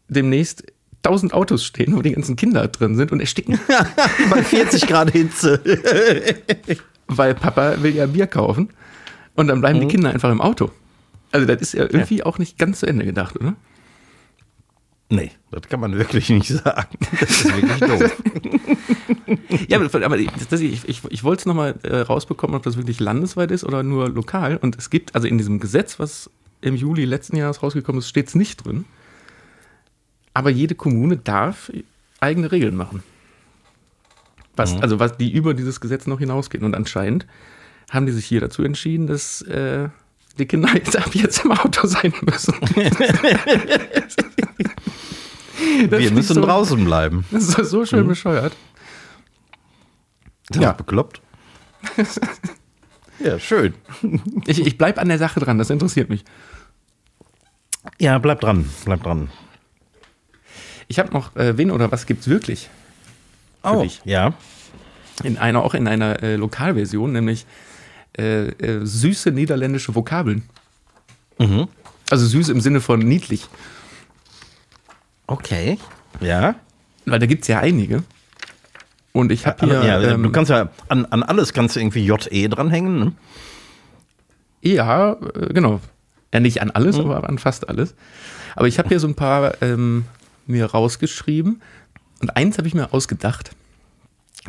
demnächst tausend Autos stehen, wo die ganzen Kinder drin sind und ersticken, Bei 40 Grad Hitze. weil Papa will ja Bier kaufen und dann bleiben die Kinder einfach im Auto. Also das ist ja irgendwie auch nicht ganz zu Ende gedacht, oder? Nee, das kann man wirklich nicht sagen. Das ist wirklich doof. Ja, aber, aber das, ich, ich, ich wollte es nochmal äh, rausbekommen, ob das wirklich landesweit ist oder nur lokal. Und es gibt also in diesem Gesetz, was im Juli letzten Jahres rausgekommen ist, steht es nicht drin. Aber jede Kommune darf eigene Regeln machen. Was, Also was die über dieses Gesetz noch hinausgehen. Und anscheinend haben die sich hier dazu entschieden, dass äh, die Kinder jetzt ab jetzt im Auto sein müssen. Wir müssen so, draußen bleiben. Das ist so schön bescheuert. Das Ja. bekloppt. ja, schön. Ich, ich bleibe an der Sache dran, das interessiert mich. Ja, bleib dran, bleib dran. Ich habe noch, äh, wen oder was gibt's wirklich? Für dich. ja. In einer, auch in einer äh, Lokalversion, nämlich äh, äh, süße niederländische Vokabeln. Mhm. Also süß im Sinne von niedlich. Okay. Ja. Weil da gibt's ja einige. Und ich habe hier. ja, ähm, du kannst ja an, an alles kannst du irgendwie JE dranhängen. Ne? Ja, äh, genau. Ja, nicht an alles, aber an fast alles. Aber ich habe hier so ein paar ähm, mir rausgeschrieben und eins habe ich mir ausgedacht.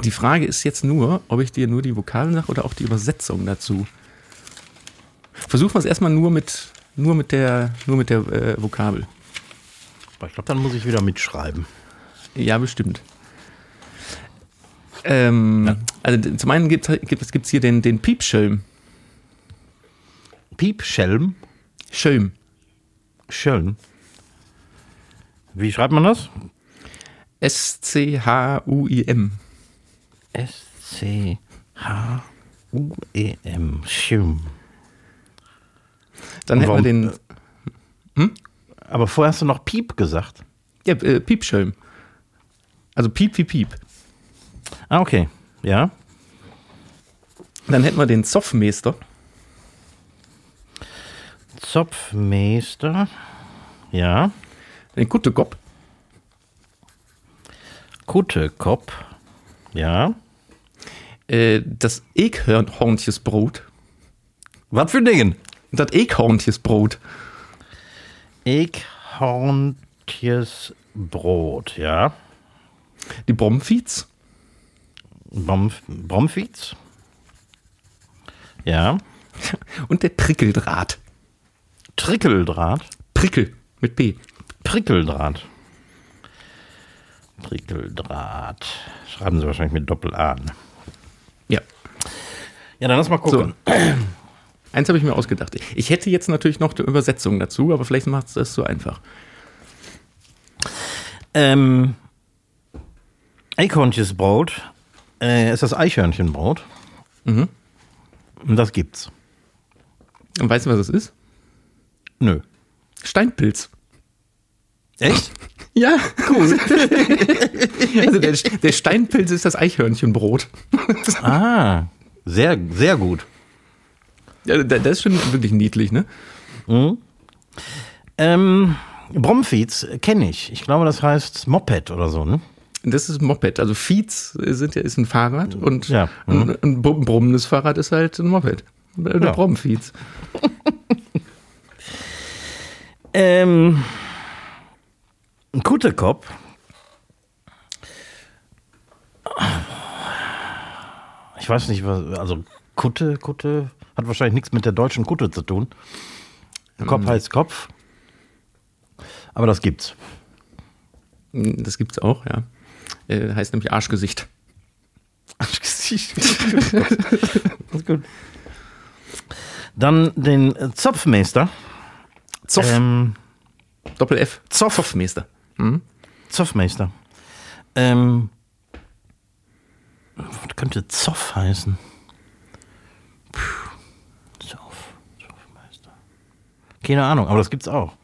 Die Frage ist jetzt nur, ob ich dir nur die Vokabeln sage oder auch die Übersetzung dazu. Versuchen wir es erstmal nur mit, nur mit der, nur mit der äh, Vokabel. Ich glaube, dann muss ich wieder mitschreiben. Ja, bestimmt. Ähm, Also d- zum einen gibt es gibt, gibt's hier den, den Piepschelm. Piepschelm. Schölm. Schön. Wie schreibt man das? S-C-H-U-I-M. S-C-H-U-E-M. Schön. Dann hätten wir den Aber vorher hast du noch Piep gesagt. Ja, äh, Piepschelm. Also Piep wie Piep. Ah, okay. Ja. Dann hätten wir den Zoffmeister. Zopfmeister. Ja. Den Kuttekop. Kuttekopf. Ja. Äh, das Ekhornchesbrot. Was für Dingen? Das Ekhornchesbrot. Eghorntjes Brot, ja. Die Bromfiz. Bromf Bromfiz. Ja. Und der Prickeldraht. Trickeldraht. Prickel mit P. Prickeldraht. Prickeldraht. Schreiben sie wahrscheinlich mit Doppel-A. ne? Ja. Dann lass mal gucken. Eins habe ich mir ausgedacht. Ich hätte jetzt natürlich noch eine Übersetzung dazu, aber vielleicht macht es das so einfach. Ähm, Eichhörnchenbrot äh, ist das Eichhörnchenbrot. Mhm. Und das gibt's. Und weißt du, was es ist? Nö. Steinpilz. Echt? Ja, cool. also der, der Steinpilz ist das Eichhörnchenbrot. ah, sehr, sehr gut. Ja, da- das ist schon wirklich niedlich, ne? Ähm, Bromfiz kenne ich. Ich glaube, das heißt Moped oder so, ne? Das ist ein Moped. Also Fiets sind ja, ist ein Fahrrad und Ja. ein, ein brum- brummendes Fahrrad ist halt ein Moped. Der Ja. Bromfiez. Ähm, ein Ich weiß nicht, was, also Kutte, Kutte hat wahrscheinlich nichts mit der deutschen Kutte zu tun. Kopf heißt Kopf. Aber das gibt's. Das gibt's auch, ja. Äh, heißt nämlich Arschgesicht. Gesicht. das ist gut. Dann den Zopfmeister. Zoff. Ähm, Doppel F. Zoff. Zoffmeister. Zoffmeister. Ähm, was könnte Zoff heißen? Puh, Zoff, Zoffmeister. Keine Ahnung, aber das gibt's auch.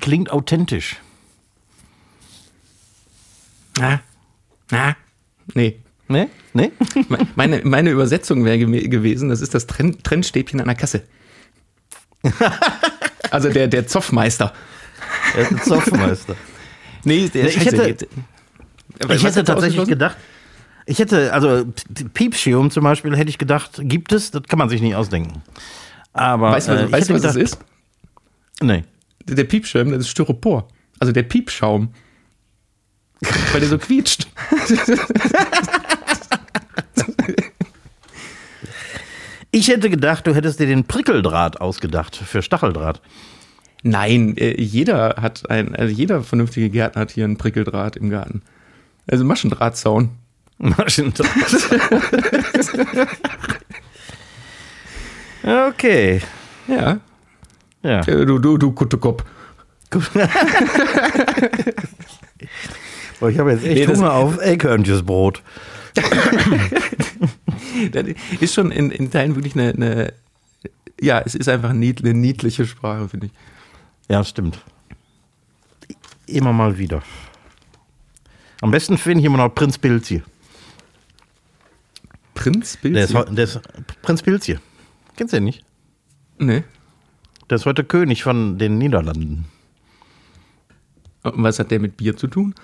Klingt authentisch. Ah. Ah. Nee. Ne? Ne? Me- Meine, meine Übersetzung wäre gewesen, das ist das Trenn Trennstäbchen an der Kasse. Also der, der Zoffmeister. Zoffmeister. Nee, der Nee, ich hätte- der- Ich hätte tatsächlich gedacht, ich hätte, also Piepschium zum Beispiel, hätte ich gedacht, gibt es, das kann man sich nicht ausdenken. Aber Weißt du, was, äh, weißt was hätte das gedacht- ist? Nee. Der der Piepschirm, das ist Styropor. Also der Piepschaum. Weil der so quietscht. Ich hätte gedacht, du hättest dir den Prickeldraht ausgedacht für Stacheldraht. Nein, äh, jeder hat ein, also jeder vernünftige Gärtner hat hier einen Prickeldraht im Garten. Also Maschendrahtzaun. Maschendraht. okay. Ja. Ja. Äh, Du, du, du Kuttekopf. Boah, ich habe jetzt echt Nee, Hunger auf Eichhörnchesbrot. Das ist schon in, in Teilen wirklich eine, eine, ja, es ist einfach eine niedliche Sprache, finde ich. Ja, stimmt. Immer mal wieder. Am besten finde ich immer noch Prinz Pilzi. Prinz Der Bilzi? heu- der ist Prinz Pilzi. Kennst du den nicht? Nee. Der ist heute König von den Niederlanden. Und was hat der mit Bier zu tun?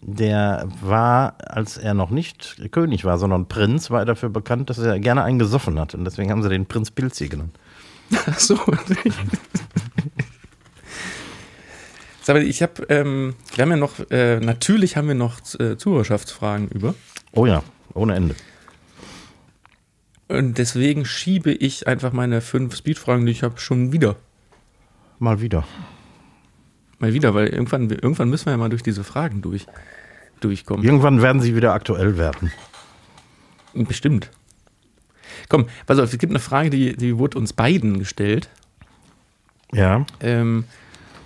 Der war, als er noch nicht König war, sondern Prinz, war er dafür bekannt, dass er gerne einen gesoffen hat. Und deswegen haben sie den Prinz Pilzi genannt. Ach so. Sag mal, ich habe, ähm, wir haben ja noch, äh, natürlich haben wir noch äh, Zuhörerschaftsfragen über. Oh ja, ohne Ende. Und deswegen schiebe ich einfach meine fünf Speedfragen, die ich habe, schon wieder. Mal wieder. Mal wieder, weil irgendwann, irgendwann müssen wir ja mal durch diese Fragen durch, durchkommen. Irgendwann werden sie wieder aktuell werden. Bestimmt. Komm, pass auf, es gibt eine Frage, die, die wurde uns beiden gestellt. Ja. Ähm,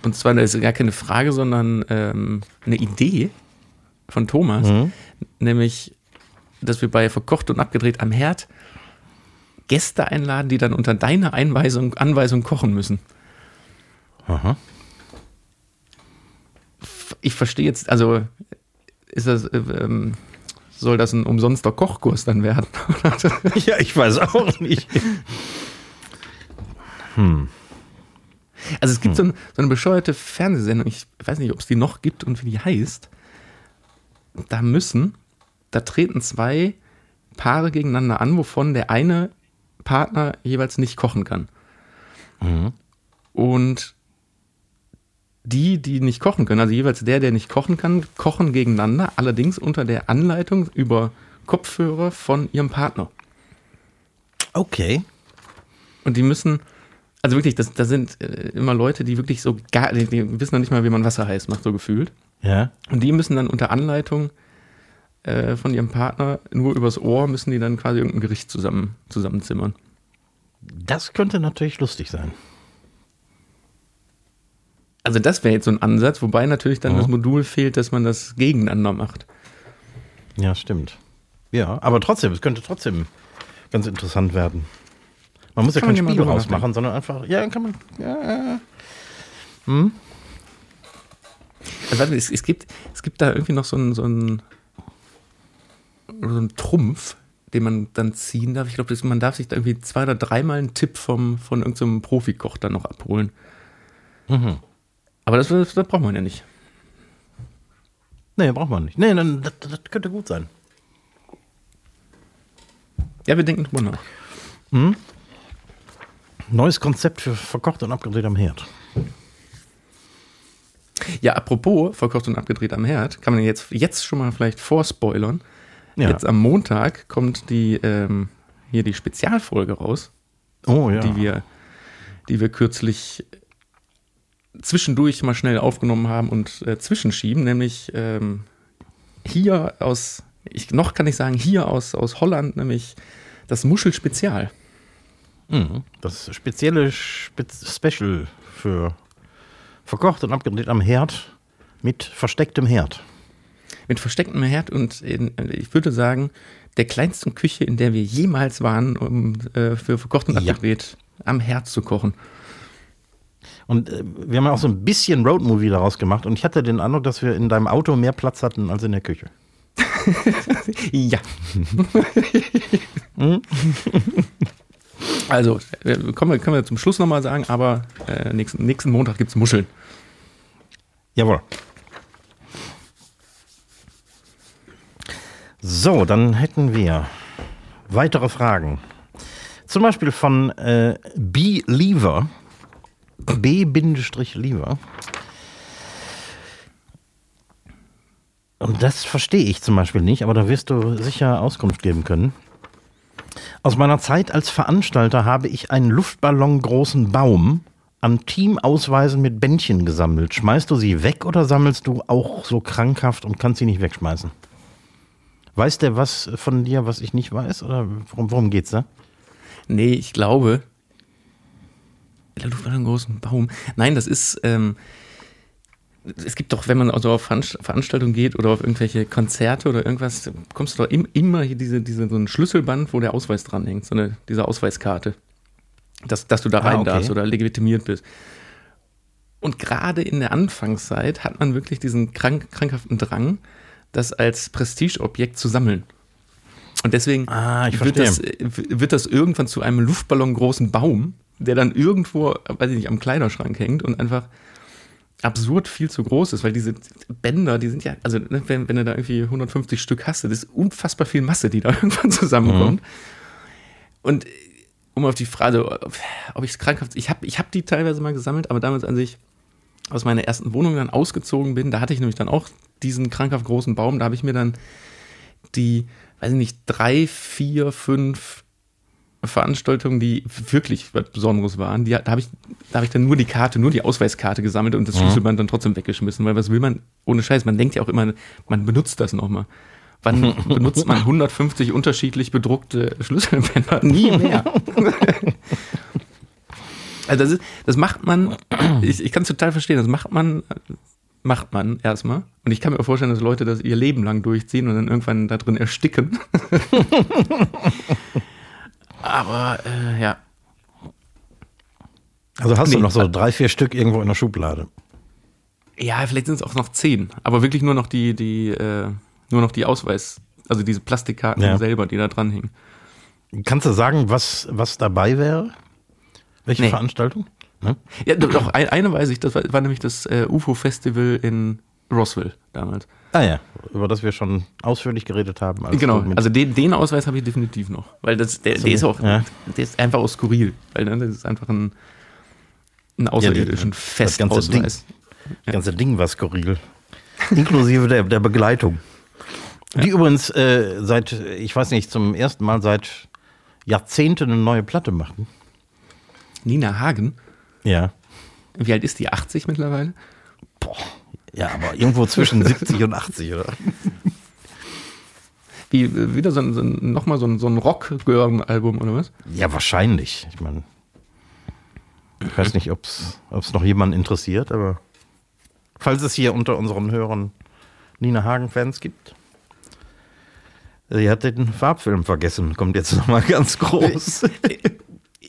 und zwar, das ist gar keine Frage, sondern ähm, eine Idee von Thomas. Mhm. Nämlich, dass wir bei Verkocht und Abgedreht am Herd Gäste einladen, die dann unter deiner Einweisung, Anweisung kochen müssen. Aha. Ich verstehe jetzt, also ist das, äh, ähm, soll das ein umsonster Kochkurs dann werden? Ja, ich weiß auch nicht. Also es gibt so, ein, so eine bescheuerte Fernsehsendung, ich weiß nicht, ob es die noch gibt und wie die heißt. Da müssen, da treten zwei Paare gegeneinander an, wovon der eine Partner jeweils nicht kochen kann. Und die, die nicht kochen können, also jeweils der, der nicht kochen kann, kochen gegeneinander, allerdings unter der Anleitung über Kopfhörer von ihrem Partner. Okay. Und die müssen, also wirklich, das, das sind äh, immer Leute, die wirklich so gar, die, die wissen noch nicht mal, wie man Wasser heiß macht, so gefühlt. Ja. Und die müssen dann unter Anleitung äh, von ihrem Partner, nur übers Ohr, müssen die dann quasi irgendein Gericht zusammen, zusammenzimmern. Das könnte natürlich lustig sein. Also das wäre jetzt so ein Ansatz, wobei natürlich dann Mhm. das Modul fehlt, dass man das gegeneinander macht. Ja, stimmt. Ja, aber trotzdem, es könnte trotzdem ganz interessant werden. Man muss ja kein Spiel rausmachen, sondern einfach, ja, kann man, ja, Also warte, es, es, gibt, es gibt da irgendwie noch so einen, so einen, so einen Trumpf, den man dann ziehen darf. Ich glaube, man darf sich da irgendwie zwei oder dreimal einen Tipp vom, von irgendeinem Profikoch dann noch abholen. Mhm. Aber das, das, das braucht man ja nicht. nee, braucht man nicht. Nee, dann, das, das könnte gut sein. Ja, wir denken drüber nach. Neues Konzept für verkocht und abgedreht am Herd. Ja, apropos verkocht und abgedreht am Herd, kann man jetzt, jetzt schon mal vielleicht vorspoilern. Ja. Jetzt am Montag kommt die, ähm, hier die Spezialfolge raus, Oh ja. die wir, die wir kürzlich zwischendurch mal schnell aufgenommen haben und äh, zwischenschieben, nämlich ähm, hier aus, ich, noch kann ich sagen, hier aus, aus Holland, nämlich das Muschelspezial. Mhm. Das spezielle Spez Special für verkocht und abgedreht am Herd mit verstecktem Herd. Mit verstecktem Herd und in, ich würde sagen, der kleinsten Küche, in der wir jemals waren, um äh, für verkocht und Ja. am Herd zu kochen. Und äh, wir haben ja auch so ein bisschen Roadmovie daraus gemacht und ich hatte den Eindruck, dass wir in deinem Auto mehr Platz hatten als in der Küche. Ja. also, äh, kommen wir, können wir zum Schluss nochmal sagen, aber äh, nächsten, nächsten Montag gibt es Muscheln. Jawohl. So, dann hätten wir weitere Fragen. Zum Beispiel von äh, B-Lever. B-Lever. Und das verstehe ich zum Beispiel nicht, aber da wirst du sicher Auskunft geben können. Aus meiner Zeit als Veranstalter habe ich einen luftballongroßen Baum an Teamausweisen mit Bändchen gesammelt. Schmeißt du sie weg oder sammelst du auch so krankhaft und kannst sie nicht wegschmeißen? Weiß der was von dir, was ich nicht weiß? Oder worum, worum geht's da? Nee, ich glaube. Der luftballongroßen Baum. Nein, das ist. Ähm, es gibt doch, wenn man also auf Veranstaltungen geht oder auf irgendwelche Konzerte oder irgendwas, kommst du doch immer hier diese, diese, so ein Schlüsselband, wo der Ausweis dranhängt, so eine, diese Ausweiskarte. Dass, dass du da rein ah, okay. darfst oder legitimiert bist. Und gerade in der Anfangszeit hat man wirklich diesen krank, krankhaften Drang, das als Prestigeobjekt zu sammeln. Und deswegen ah, wird, das, wird das irgendwann zu einem Luftballon großen Baum, der dann irgendwo, weiß ich nicht, am Kleiderschrank hängt und einfach absurd viel zu groß ist, weil diese Bänder, die sind ja, also ne, wenn, wenn du da irgendwie 150 Stück hast, das ist unfassbar viel Masse, die da irgendwann zusammenkommt. Mhm. Und um auf die Frage, ob ich es krankhaft, ich habe ich hab die teilweise mal gesammelt, aber damals, als ich aus meiner ersten Wohnung dann ausgezogen bin, da hatte ich nämlich dann auch diesen krankhaft großen Baum, da habe ich mir dann die, weiß ich nicht, drei, vier, fünf Veranstaltungen, die wirklich was Besonderes waren, die, da habe ich, hab ich dann nur die Karte, nur die Ausweiskarte gesammelt und das mhm. Schlüsselband dann trotzdem weggeschmissen, weil was will man, ohne Scheiß, man denkt ja auch immer, man benutzt das nochmal. Wann benutzt man 150 unterschiedlich bedruckte Schlüsselbänder? Nie mehr. also das, ist, das macht man, ich, ich kann es total verstehen, das macht man, macht man erstmal. Und ich kann mir vorstellen, dass Leute das ihr Leben lang durchziehen und dann irgendwann da drin ersticken. Aber äh, ja. Also hast nee, du noch so drei, vier Stück irgendwo in der Schublade? Ja, vielleicht sind es auch noch zehn. Aber wirklich nur noch die, die, äh, nur noch die Ausweis, also diese Plastikkarten ja. selber, die da dran hingen. Kannst du sagen, was, was dabei wäre? Welche nee. Veranstaltung? Ne? Ja, doch, eine weiß ich, das war, war nämlich das äh, UFO-Festival in Roswell damals. Ah ja, über das wir schon ausführlich geredet haben. genau, also den, den Ausweis habe ich definitiv noch. Weil das, der, so, der ist auch, ja. der ist einfach auch skurril. Weil ne, das ist einfach ein, ein außerirdischen ja, Festausweis. Das ganze, Ding, ja. war skurril. Inklusive der, der Begleitung. Die übrigens äh, seit, ich weiß nicht, zum ersten Mal seit Jahrzehnten eine neue Platte machen. Nina Hagen? Ja. Wie alt ist die? 80 mittlerweile? Boah. Ja, aber irgendwo zwischen 70 und 80, oder? Wie, wieder so ein, so ein, nochmal so ein, so ein Rock-Album, oder was? Ja, wahrscheinlich. Ich meine, ich weiß nicht, ob es noch jemanden interessiert, aber falls es hier unter unseren Hörern Nina Hagen-Fans gibt. Sie hat den Farbfilm vergessen, kommt jetzt nochmal ganz groß.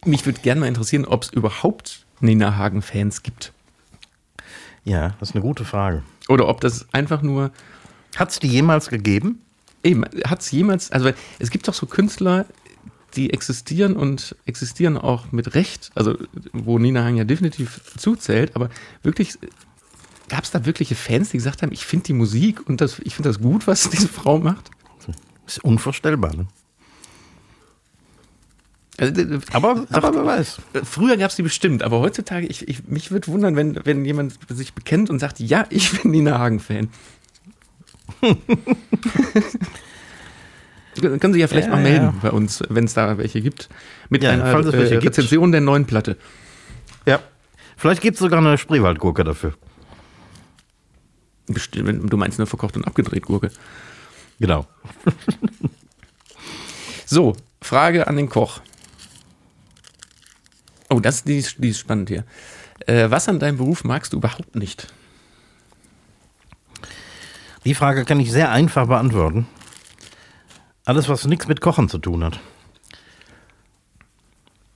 Mich würde gerne mal interessieren, ob es überhaupt Nina Hagen-Fans gibt. Ja, das ist eine gute Frage. Oder ob das einfach nur. Hat es die jemals gegeben? Eben, hat es jemals, also es gibt doch so Künstler, die existieren und existieren auch mit Recht, also wo Nina Hang ja definitiv zuzählt, aber wirklich, gab es da wirkliche Fans, die gesagt haben, ich finde die Musik und das, ich finde das gut, was diese Frau macht? Das ist unvorstellbar, ne? Also, aber, aber wer weiß. Früher gab es die bestimmt, aber heutzutage, ich, ich, mich würde wundern, wenn, wenn jemand sich bekennt und sagt, ja, ich bin Nina Hagen-Fan. Können Sie ja vielleicht ja, mal melden ja. bei uns, wenn es da welche gibt, mit ja, einer äh, Rezension gibt. der neuen Platte. Ja, vielleicht gibt es sogar eine Spreewaldgurke dafür. Bestimmt, du meinst eine verkocht und abgedreht Gurke. Genau. so, Frage an den Koch. Oh, das die, die ist spannend hier. Äh, was an deinem Beruf magst du überhaupt nicht? Die Frage kann ich sehr einfach beantworten. Alles, was nichts mit Kochen zu tun hat.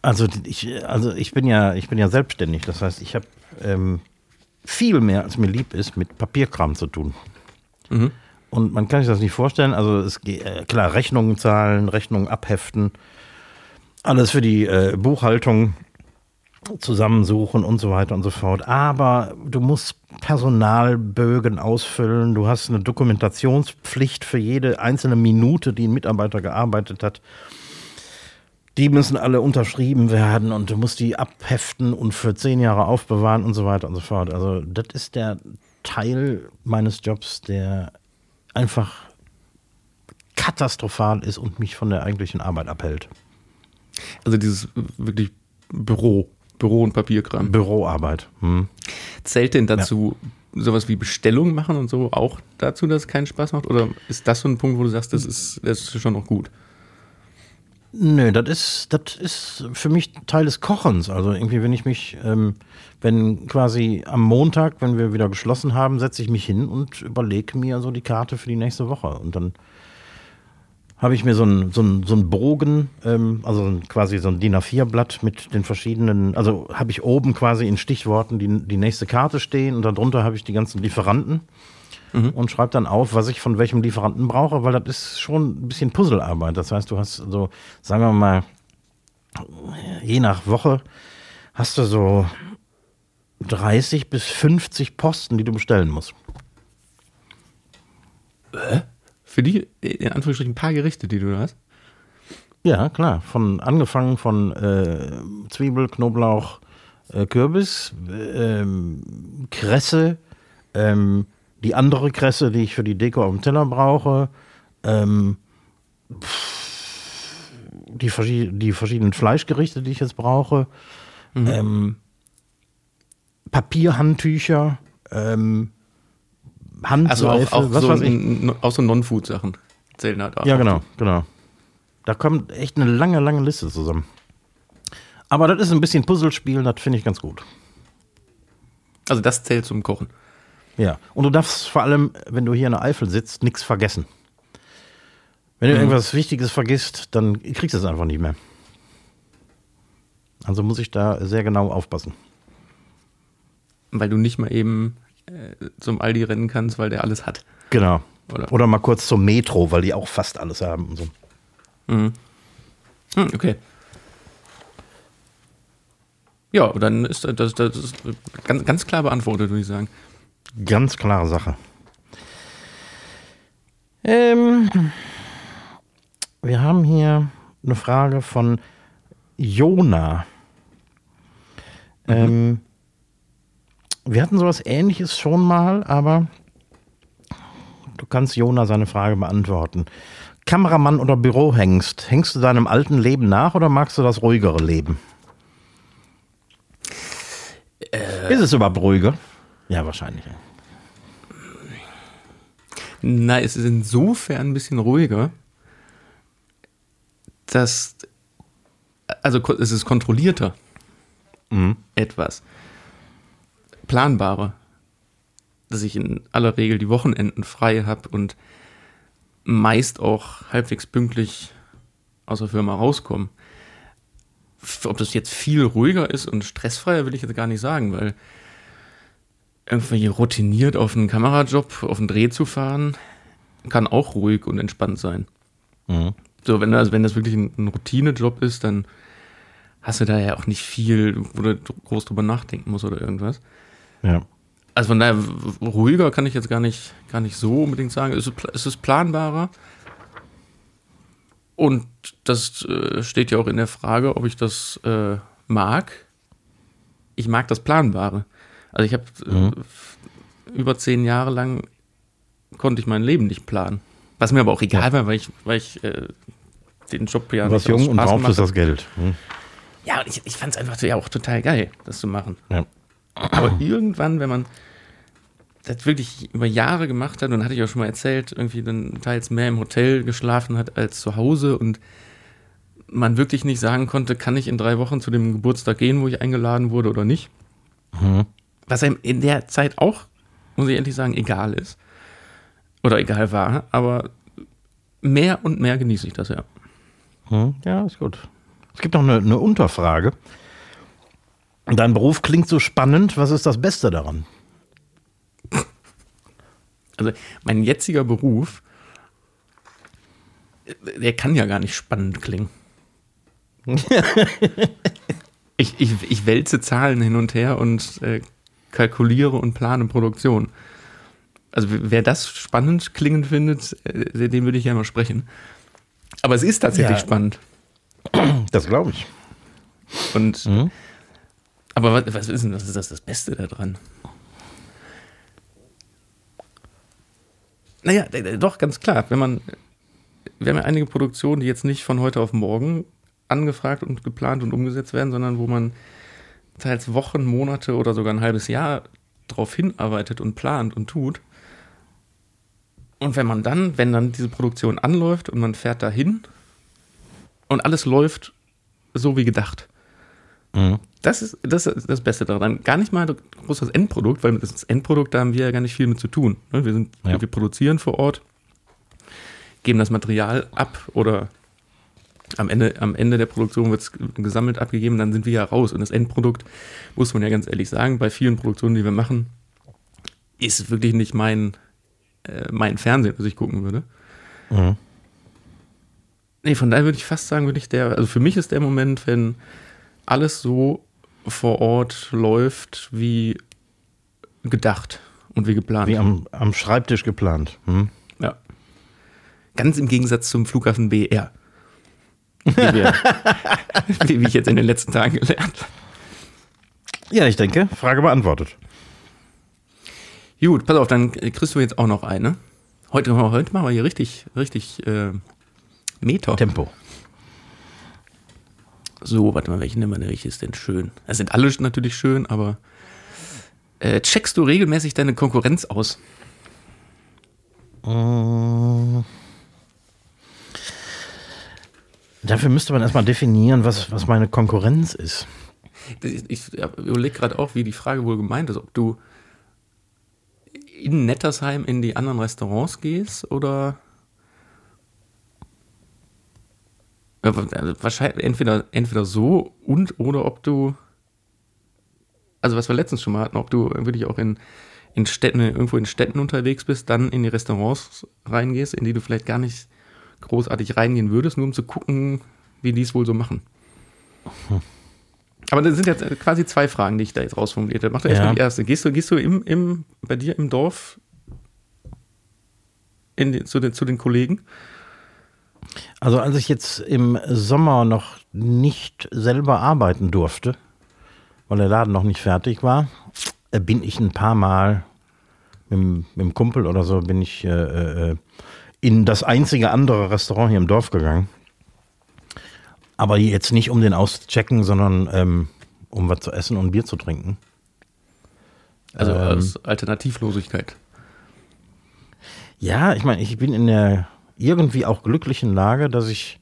Also ich, also ich bin ja, ich bin ja selbstständig. Das heißt, ich habe ähm, viel mehr, als mir lieb ist, mit Papierkram zu tun. Mhm. Und man kann sich das nicht vorstellen. Also es geht äh, klar, Rechnungen zahlen, Rechnungen abheften, alles für die äh, Buchhaltung zusammensuchen und so weiter und so fort. Aber du musst Personalbögen ausfüllen, du hast eine Dokumentationspflicht für jede einzelne Minute, die ein Mitarbeiter gearbeitet hat. Die müssen alle unterschrieben werden und du musst die abheften und für zehn Jahre aufbewahren und so weiter und so fort. Also das ist der Teil meines Jobs, der einfach katastrophal ist und mich von der eigentlichen Arbeit abhält. Also dieses wirklich Büro, Büro und Papierkram. Büroarbeit. Hm. Zählt denn dazu sowas wie Bestellung machen und so auch dazu, dass es keinen Spaß macht? Oder ist das so ein Punkt, wo du sagst, das ist, das ist schon noch gut? Nö, das ist, das ist für mich Teil des Kochens. Also irgendwie, wenn ich mich, ähm, wenn quasi am Montag, wenn wir wieder geschlossen haben, setze ich mich hin und überlege mir so die Karte für die nächste Woche. Und dann habe ich mir so einen so einen, so einen Bogen, ähm, also quasi so ein DIN A4-Blatt mit den verschiedenen, also habe ich oben quasi in Stichworten die, die nächste Karte stehen und darunter habe ich die ganzen Lieferanten mhm. und schreibe dann auf, was ich von welchem Lieferanten brauche, weil das ist schon ein bisschen Puzzlearbeit. Das heißt, du hast so, sagen wir mal, je nach Woche hast du so 30 bis 50 Posten, die du bestellen musst. Äh? Für die, in Anführungsstrichen, ein paar Gerichte, die du da hast? Ja, klar. Von angefangen von äh, Zwiebel, Knoblauch, äh, Kürbis, ähm, Kresse, ähm, die andere Kresse, die ich für die Deko auf dem Teller brauche, ähm, die, die, verschiedenen Fleischgerichte, die ich jetzt brauche, mhm. ähm, Papierhandtücher, ähm, Handseife, also auch, auch was so weiß ich. Auch so Non-Food-Sachen zählen halt auch. Ja, genau, genau. Da kommt echt eine lange, lange Liste zusammen. Aber das ist ein bisschen Puzzlespiel, das finde ich ganz gut. Also das zählt zum Kochen. Ja, und du darfst vor allem, wenn du hier in der Eifel sitzt, nichts vergessen. Wenn du mhm. irgendwas Wichtiges vergisst, dann kriegst du es einfach nicht mehr. Also muss ich da sehr genau aufpassen. Weil du nicht mal eben zum Aldi rennen kannst, weil der alles hat. Genau. Oder, Oder mal kurz zum Metro, weil die auch fast alles haben. Und so. Mhm. Hm, okay. Ja, dann ist das, das ist ganz, ganz klar beantwortet, würde ich sagen. Ganz klare Sache. Ähm, wir haben hier eine Frage von Jona. Mhm. Ähm, wir hatten sowas ähnliches schon mal, aber du kannst Jona seine Frage beantworten. Kameramann oder Bürohengst, hängst du deinem alten Leben nach oder magst du das ruhigere Leben? Äh, Ist es überhaupt ruhiger? Ja, wahrscheinlich. Na, es ist insofern ein bisschen ruhiger, dass, also es ist kontrollierter. Mhm. Etwas planbarer. Dass ich in aller Regel die Wochenenden frei habe und meist auch halbwegs pünktlich aus der Firma rauskomme. Ob das jetzt viel ruhiger ist und stressfreier, will ich jetzt gar nicht sagen, weil irgendwie routiniert auf einen Kamerajob, auf einen Dreh zu fahren, kann auch ruhig und entspannt sein. Mhm. So, wenn, also wenn das wirklich ein, ein Routinejob ist, dann hast du da ja auch nicht viel, wo du groß drüber nachdenken musst oder irgendwas. Ja. Also von daher ruhiger kann ich jetzt gar nicht, gar nicht so unbedingt sagen. Es ist, es ist planbarer. Und das äh, steht ja auch in der Frage, ob ich das äh, mag. Ich mag das Planbare. Also ich habe äh, mhm. äh, über zehn Jahre lang konnte ich mein Leben nicht planen. Was mir aber auch egal ja. war, weil ich, weil ich äh, den Job ja. Du warst jung und brauchtest das Geld. Mhm. Ja, ich, ich fand es einfach ja auch total geil, das zu machen. Ja. Aber irgendwann, wenn man das wirklich über Jahre gemacht hat, und hatte ich auch schon mal erzählt, irgendwie dann teils mehr im Hotel geschlafen hat als zu Hause und man wirklich nicht sagen konnte, kann ich in drei Wochen zu dem Geburtstag gehen, wo ich eingeladen wurde oder nicht. Mhm. Was einem in der Zeit auch, muss ich ehrlich sagen, egal ist. Oder egal war, aber mehr und mehr genieße ich das, ja. Mhm. Ja, ist gut. Es gibt noch eine, eine Unterfrage. Dein Beruf klingt so spannend. Was ist das Beste daran? Also, mein jetziger Beruf, der kann ja gar nicht spannend klingen. ich, ich, ich wälze Zahlen hin und her und äh, kalkuliere und plane Produktion. Also, wer das spannend klingend findet, äh, den würde ich ja mal sprechen. Aber es ist tatsächlich ja. spannend. Das glaube ich. Und mhm. Aber was, was ist denn das? Ist das das Beste daran? Naja, doch, ganz klar. Wenn man, wir haben ja einige Produktionen, die jetzt nicht von heute auf morgen angefragt und geplant und umgesetzt werden, sondern wo man teils Wochen, Monate oder sogar ein halbes Jahr drauf hinarbeitet und plant und tut. Und wenn man dann, wenn dann diese Produktion anläuft und man fährt dahin und alles läuft so wie gedacht. Mhm. Das ist, das ist das Beste daran. Gar nicht mal groß das Endprodukt, weil das Endprodukt, da haben wir ja gar nicht viel mit zu tun. ne? Wir, sind, Ja. wir produzieren vor Ort, geben das Material ab oder am Ende, am Ende der Produktion wird es gesammelt abgegeben, dann sind wir ja raus. Und das Endprodukt, muss man ja ganz ehrlich sagen, bei vielen Produktionen, die wir machen, ist wirklich nicht mein, äh, mein Fernsehen, was ich gucken würde. Mhm. Nee, von daher würde ich fast sagen, würde ich der, also für mich ist der Moment, wenn alles so vor Ort läuft wie gedacht und wie geplant. Wie am, am Schreibtisch geplant. Hm? ja. Ganz im Gegensatz zum Flughafen BR. Wie, wir, wie, ich jetzt in den letzten Tagen gelernt habe. Ja, ich denke, Frage beantwortet. Gut, pass auf, dann kriegst du jetzt auch noch eine. Heute, heute machen wir hier richtig, richtig äh, Meter. Tempo. So, warte mal, welchen nehmen wir denn? Welches ist denn schön? Es sind alle natürlich schön, aber äh, checkst du regelmäßig deine Konkurrenz aus? Äh, Dafür müsste man erstmal definieren, was, was meine Konkurrenz ist. Ich überlege gerade auch, wie die Frage wohl gemeint ist, ob du in Nettersheim in die anderen Restaurants gehst oder Ja, also wahrscheinlich entweder, entweder so und oder ob du also was wir letztens schon mal hatten, ob du wirklich auch in, in Städten, irgendwo in Städten unterwegs bist, dann in die Restaurants reingehst, in die du vielleicht gar nicht großartig reingehen würdest, nur um zu gucken, wie die es wohl so machen. Aber das sind jetzt quasi zwei Fragen, die ich da jetzt rausformuliert habe. Mach doch erstmal Ja. die erste. Gehst du, gehst du im, im, bei dir im Dorf in zu, den, zu den Kollegen? Also als ich jetzt im Sommer noch nicht selber arbeiten durfte, weil der Laden noch nicht fertig war, äh, bin ich ein paar Mal mit, dem- mit dem Kumpel oder so, bin ich äh, äh, in das einzige andere Restaurant hier im Dorf gegangen. Aber jetzt nicht um den auszuchecken, sondern ähm, um was zu essen und Bier zu trinken. Also Ähm. aus Alternativlosigkeit. Ja, ich meine, ich bin in der irgendwie auch glücklichen Lage, dass ich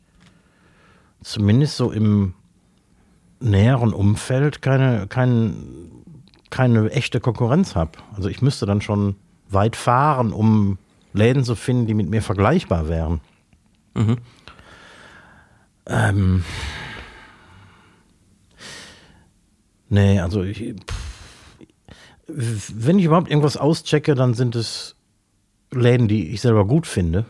zumindest so im näheren Umfeld keine, kein, keine echte Konkurrenz habe. Also ich müsste dann schon weit fahren, um Läden zu finden, die mit mir vergleichbar wären. Mhm. Ähm, nee, also ich, wenn ich überhaupt irgendwas auschecke, dann sind es Läden, die ich selber gut finde,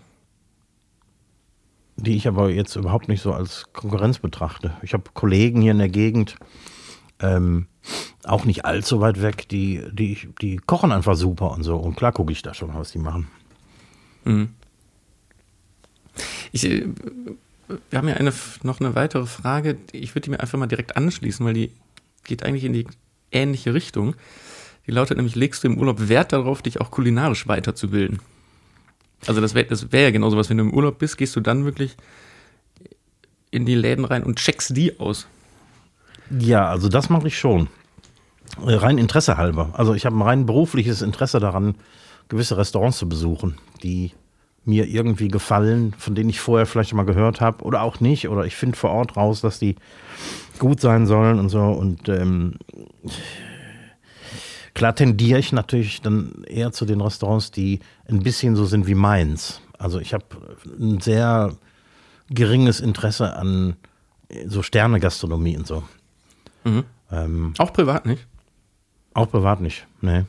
die ich aber jetzt überhaupt nicht so als Konkurrenz betrachte. Ich habe Kollegen hier in der Gegend, ähm, auch nicht allzu weit weg, die, die, die kochen einfach super und so. Und klar gucke ich da schon, was die machen. Mhm. Ich, äh, wir haben ja eine, noch eine weitere Frage. Ich würde die mir einfach mal direkt anschließen, weil die geht eigentlich in die ähnliche Richtung. Die lautet nämlich, legst du im Urlaub Wert darauf, dich auch kulinarisch weiterzubilden? Also das wäre das wär ja genauso was, wenn du im Urlaub bist, gehst du dann wirklich in die Läden rein und checkst die aus. Ja, also das mache ich schon. Äh, Rein Interesse halber. Also ich habe ein rein berufliches Interesse daran, gewisse Restaurants zu besuchen, die mir irgendwie gefallen, von denen ich vorher vielleicht mal gehört habe oder auch nicht. Oder ich finde vor Ort raus, dass die gut sein sollen und so. Und ähm, klar tendiere ich natürlich dann eher zu den Restaurants, die ein bisschen so sind wie meins. Also ich habe ein sehr geringes Interesse an äh, so Sterne-Gastronomie und so. Mhm. Ähm, Auch privat nicht. auch privat nicht, nee.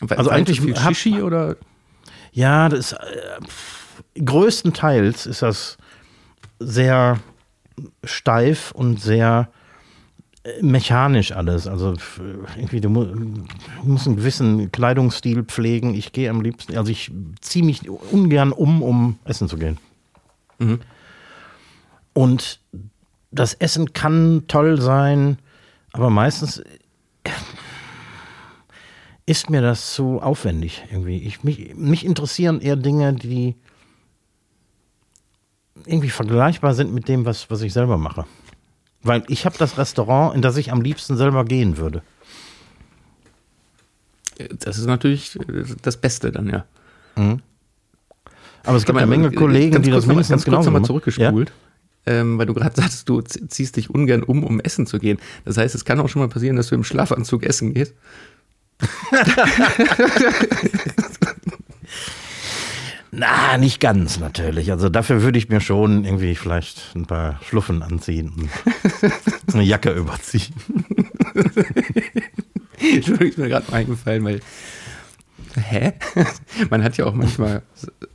Weil- Also eigentlich viel hab- Shishi oder Ja, das äh, pff, größtenteils ist das sehr steif und sehr mechanisch alles. Also irgendwie, du mu musst einen gewissen Kleidungsstil pflegen. Ich gehe am liebsten, also ich ziehe mich ungern um, um essen zu gehen. Mhm. Und das Essen kann toll sein, aber meistens äh, ist mir das zu aufwendig irgendwie. Ich, mich, mich interessieren eher Dinge, die irgendwie vergleichbar sind mit dem, was, was ich selber mache. Weil ich habe das Restaurant, in das ich am liebsten selber gehen würde. Das ist natürlich das Beste dann, ja. Aber es gibt eine Menge äh, Kollegen, die das mindestens genauso nochmal zurückgespult. Ähm, weil du gerade sagst, du ziehst dich ungern um, um essen zu gehen. Das heißt, es kann auch schon mal passieren, dass du im Schlafanzug essen gehst. Na, nicht ganz natürlich. Also dafür würde ich mir schon irgendwie vielleicht ein paar Schluffen anziehen und eine Jacke überziehen. Entschuldigung, ist mir gerade mal eingefallen, weil. Hä? Man hat ja auch manchmal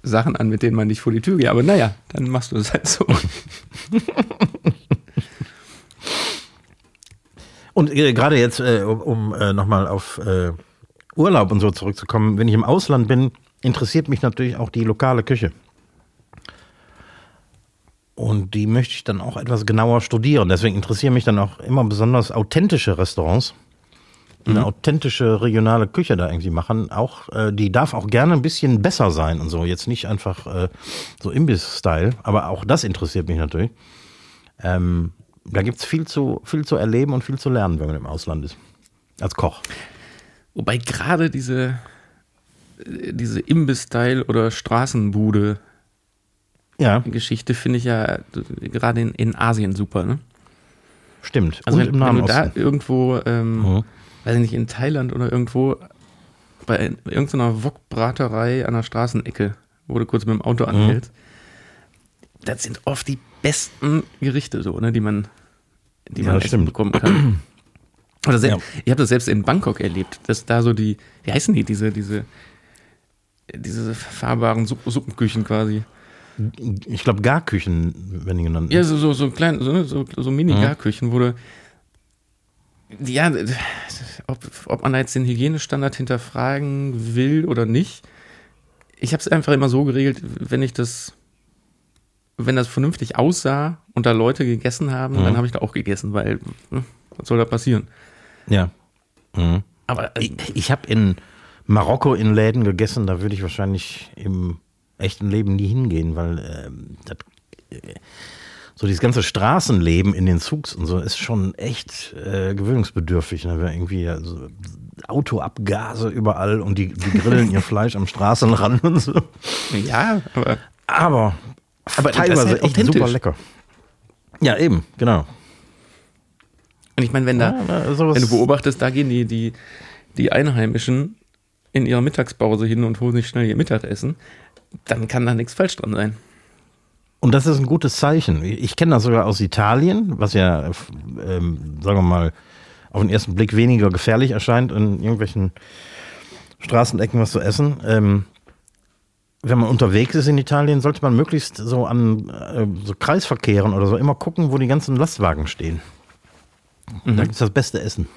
Sachen an, mit denen man nicht vor die Tür geht. Aber naja, dann machst du es halt so. Und äh, gerade jetzt, äh, um, um äh, nochmal auf äh, Urlaub und so zurückzukommen, wenn ich im Ausland bin, interessiert mich natürlich auch die lokale Küche. Und die möchte ich dann auch etwas genauer studieren. Deswegen interessieren mich dann auch immer besonders authentische Restaurants, die eine authentische regionale Küche da irgendwie machen. Auch, äh, die darf auch gerne ein bisschen besser sein und so. Jetzt nicht einfach äh, so Imbiss-Style, aber auch das interessiert mich natürlich. Ähm, da gibt es viel zu, viel zu erleben und viel zu lernen, wenn man im Ausland ist. Als Koch. Wobei gerade diese, diese Imbiss-Style oder Straßenbude-Geschichte Ja, finde ich ja äh, gerade in, in Asien super. Ne? stimmt. Also wenn, wenn du da Osten. irgendwo, ähm, Mhm. weiß ich nicht, in Thailand oder irgendwo bei irgendeiner Wokbraterei an der Straßenecke, wo du kurz mit dem Auto Mhm. anhältst, das sind oft die besten Gerichte so, ne, die man, die Ja, man essen bekommen kann. Oder selbst, Ja. Ich habe das selbst in Bangkok erlebt, dass da so die, wie heißen die, diese, diese, diese fahrbaren Supp Suppenküchen quasi. Ich glaube, Garküchen werden die genannt. Ja, so, so, so klein, so, ne, so, so Mini-Garküchen, wo du. Ja, ob, ob man da jetzt den Hygienestandard hinterfragen will oder nicht. Ich habe es einfach immer so geregelt, wenn ich das, wenn das vernünftig aussah und da Leute gegessen haben, dann habe ich da auch gegessen, weil hm, was soll da passieren? Ja. Mhm. Aber äh, Ich, ich habe in Marokko in Läden gegessen, da würde ich wahrscheinlich im echten Leben nie hingehen, weil ähm, das, äh, so dieses ganze Straßenleben in den Zugs und so ist schon echt äh, gewöhnungsbedürftig. Ne? Wir irgendwie also Autoabgase überall und die, die grillen ihr Fleisch am Straßenrand und so. ja, aber Aber, Aber teilweise halt echt super lecker. Ja, eben, genau. und ich meine, wenn da, Ja, wenn du beobachtest, da gehen die, die, die Einheimischen in ihrer Mittagspause hin und holen sich schnell ihr Mittagessen, dann kann da nichts falsch dran sein. Und das ist ein gutes Zeichen. Ich kenne das sogar aus Italien, was ja, ähm, sagen wir mal, auf den ersten Blick weniger gefährlich erscheint, in irgendwelchen Straßenecken was zu essen. Ähm, wenn man unterwegs ist in Italien, sollte man möglichst so an äh, so Kreisverkehren oder so immer gucken, wo die ganzen Lastwagen stehen. Da gibt es das beste Essen.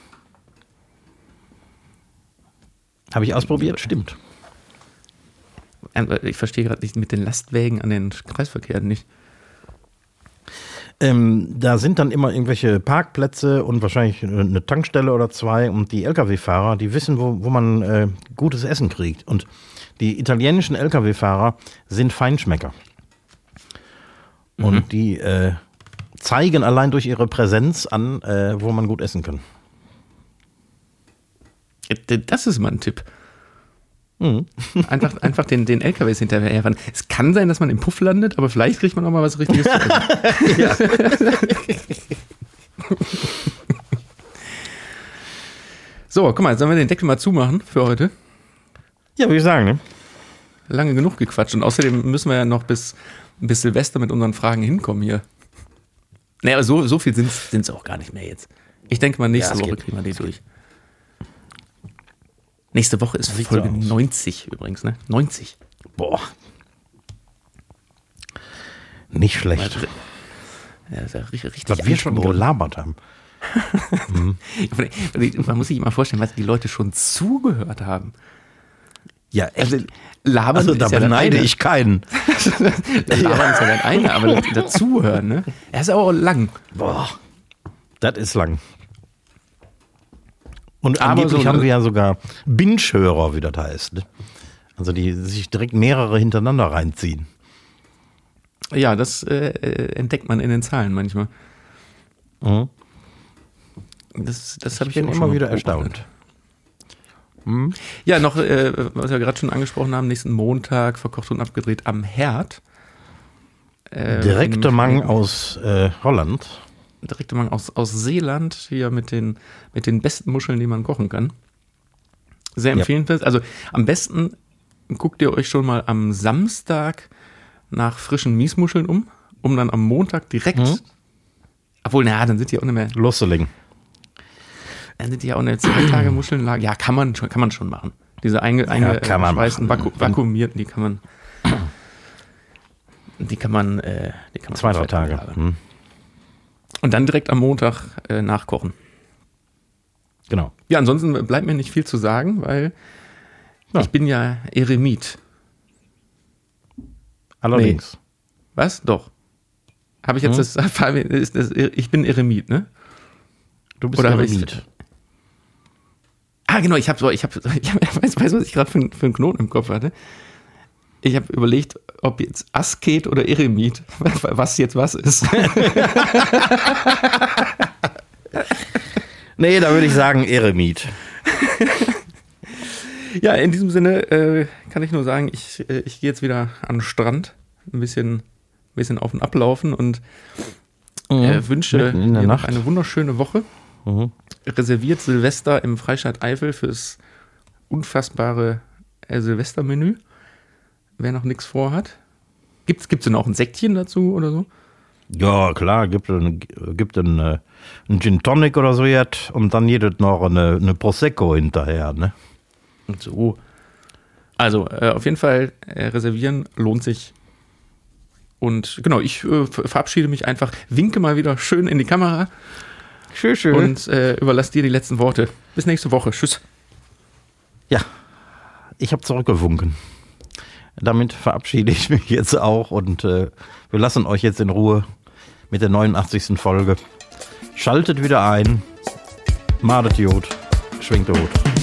Habe ich ausprobiert? Stimmt. Ich verstehe gerade nicht mit den Lastwägen an den Kreisverkehren nicht. Ähm, da sind dann immer irgendwelche Parkplätze und wahrscheinlich eine Tankstelle oder zwei und die Lkw-Fahrer, die wissen, wo, wo man äh, gutes Essen kriegt. Und die italienischen Lkw-Fahrer sind Feinschmecker. Und die äh, zeigen allein durch ihre Präsenz an, äh, wo man gut essen kann. Das ist mal ein Tipp. Mhm. Einfach, einfach den, den LKWs hinterherfahren. Es kann sein, dass man im Puff landet, aber vielleicht kriegt man auch mal was Richtiges zu. So, guck mal, sollen wir den Deckel mal zumachen für heute? Ja, würde ich sagen, ne? Lange genug gequatscht. Und außerdem müssen wir ja noch bis, bis Silvester mit unseren Fragen hinkommen hier. Naja, aber so, so viel sind es auch gar nicht mehr jetzt. Ich denke mal, nächste Ja, Woche geht. kriegen wir die durch. Nächste Woche ist Sieht Folge so aus. 90 übrigens, ne? 90. Boah. Nicht schlecht. Ja, ist ja richtig, richtig Was wir schon gelabert haben. Man muss sich immer vorstellen, was die Leute schon zugehört haben. Ja, echt. Also, labern Also da ist ja beneide ich keinen. Labern ist ja dann eine, aber das- dazuhören, ne? Er ist aber auch lang. Boah, das ist lang. Und angeblich so- haben wir ja sogar Binge-Hörer, wie das heißt. Ne? Also die sich direkt mehrere hintereinander reinziehen. Ja, das äh, äh, entdeckt man in den Zahlen manchmal. Mhm. Das, das habe Ich ich, bin immer wieder erstaunt. Ja, noch, äh, was wir gerade schon angesprochen haben, nächsten Montag verkocht und abgedreht am Herd. Äh, Direkte Mang aus äh, Holland. Direkte Mang aus, aus Seeland, hier mit den, mit den besten Muscheln, die man kochen kann. Sehr Ja. empfehlenswert. Also am besten guckt ihr euch schon mal am Samstag nach frischen Miesmuscheln um, um dann am Montag direkt, Mhm. obwohl, naja, dann sind die auch nicht mehr, Losseling. dann sind die ja auch eine zwei Tage Muscheln lagen. Ja, kann man schon, kann man schon machen. Diese einge, man eingeschweißten, vaku vakuumierten, die kann man, die kann man, äh, die kann man Zwei, drei Tage. Hm. Und dann direkt am Montag äh, nachkochen. Genau. Ja, ansonsten bleibt mir nicht viel zu sagen, weil Ja. ich bin ja Eremit. Allerdings. Was? Doch. Habe ich jetzt Hm? das, das, ich bin Eremit, ne? Du bist Oder Eremit. Ah, genau, ich habe so, ich habe, ich hab, weißt, weißt du, was ich gerade für, für einen Knoten im Kopf hatte? Ich habe überlegt, ob jetzt Asket oder Eremit, was jetzt was ist. Nee, da würde ich sagen Eremit. ja, in diesem Sinne äh, kann ich nur sagen, ich, äh, ich gehe jetzt wieder an den Strand, ein bisschen, ein bisschen auf und ablaufen und äh, wünsche der dir noch eine wunderschöne Woche. Mhm. Reserviert Silvester im Freistaat Eifel fürs unfassbare äh, Silvestermenü. Wer noch nichts vorhat. Gibt's, gibt's denn auch ein Säckchen dazu oder so? Ja, klar, gibt ein, gibt ein, äh, ein Gin Tonic oder so jetzt und dann jedes noch eine, eine Prosecco hinterher, ne? Und so. Also, äh, auf jeden Fall äh, reservieren lohnt sich. Und genau, ich äh, ver- verabschiede mich einfach, winke mal wieder schön in die Kamera Schön, schön. und äh, überlasse dir die letzten Worte. Bis nächste Woche. Tschüss. ja, ich habe zurückgewunken. Damit verabschiede ich mich jetzt auch und äh, wir lassen euch jetzt in Ruhe mit der 89. Folge. Schaltet wieder ein. Madet Jod, schwingt Jod.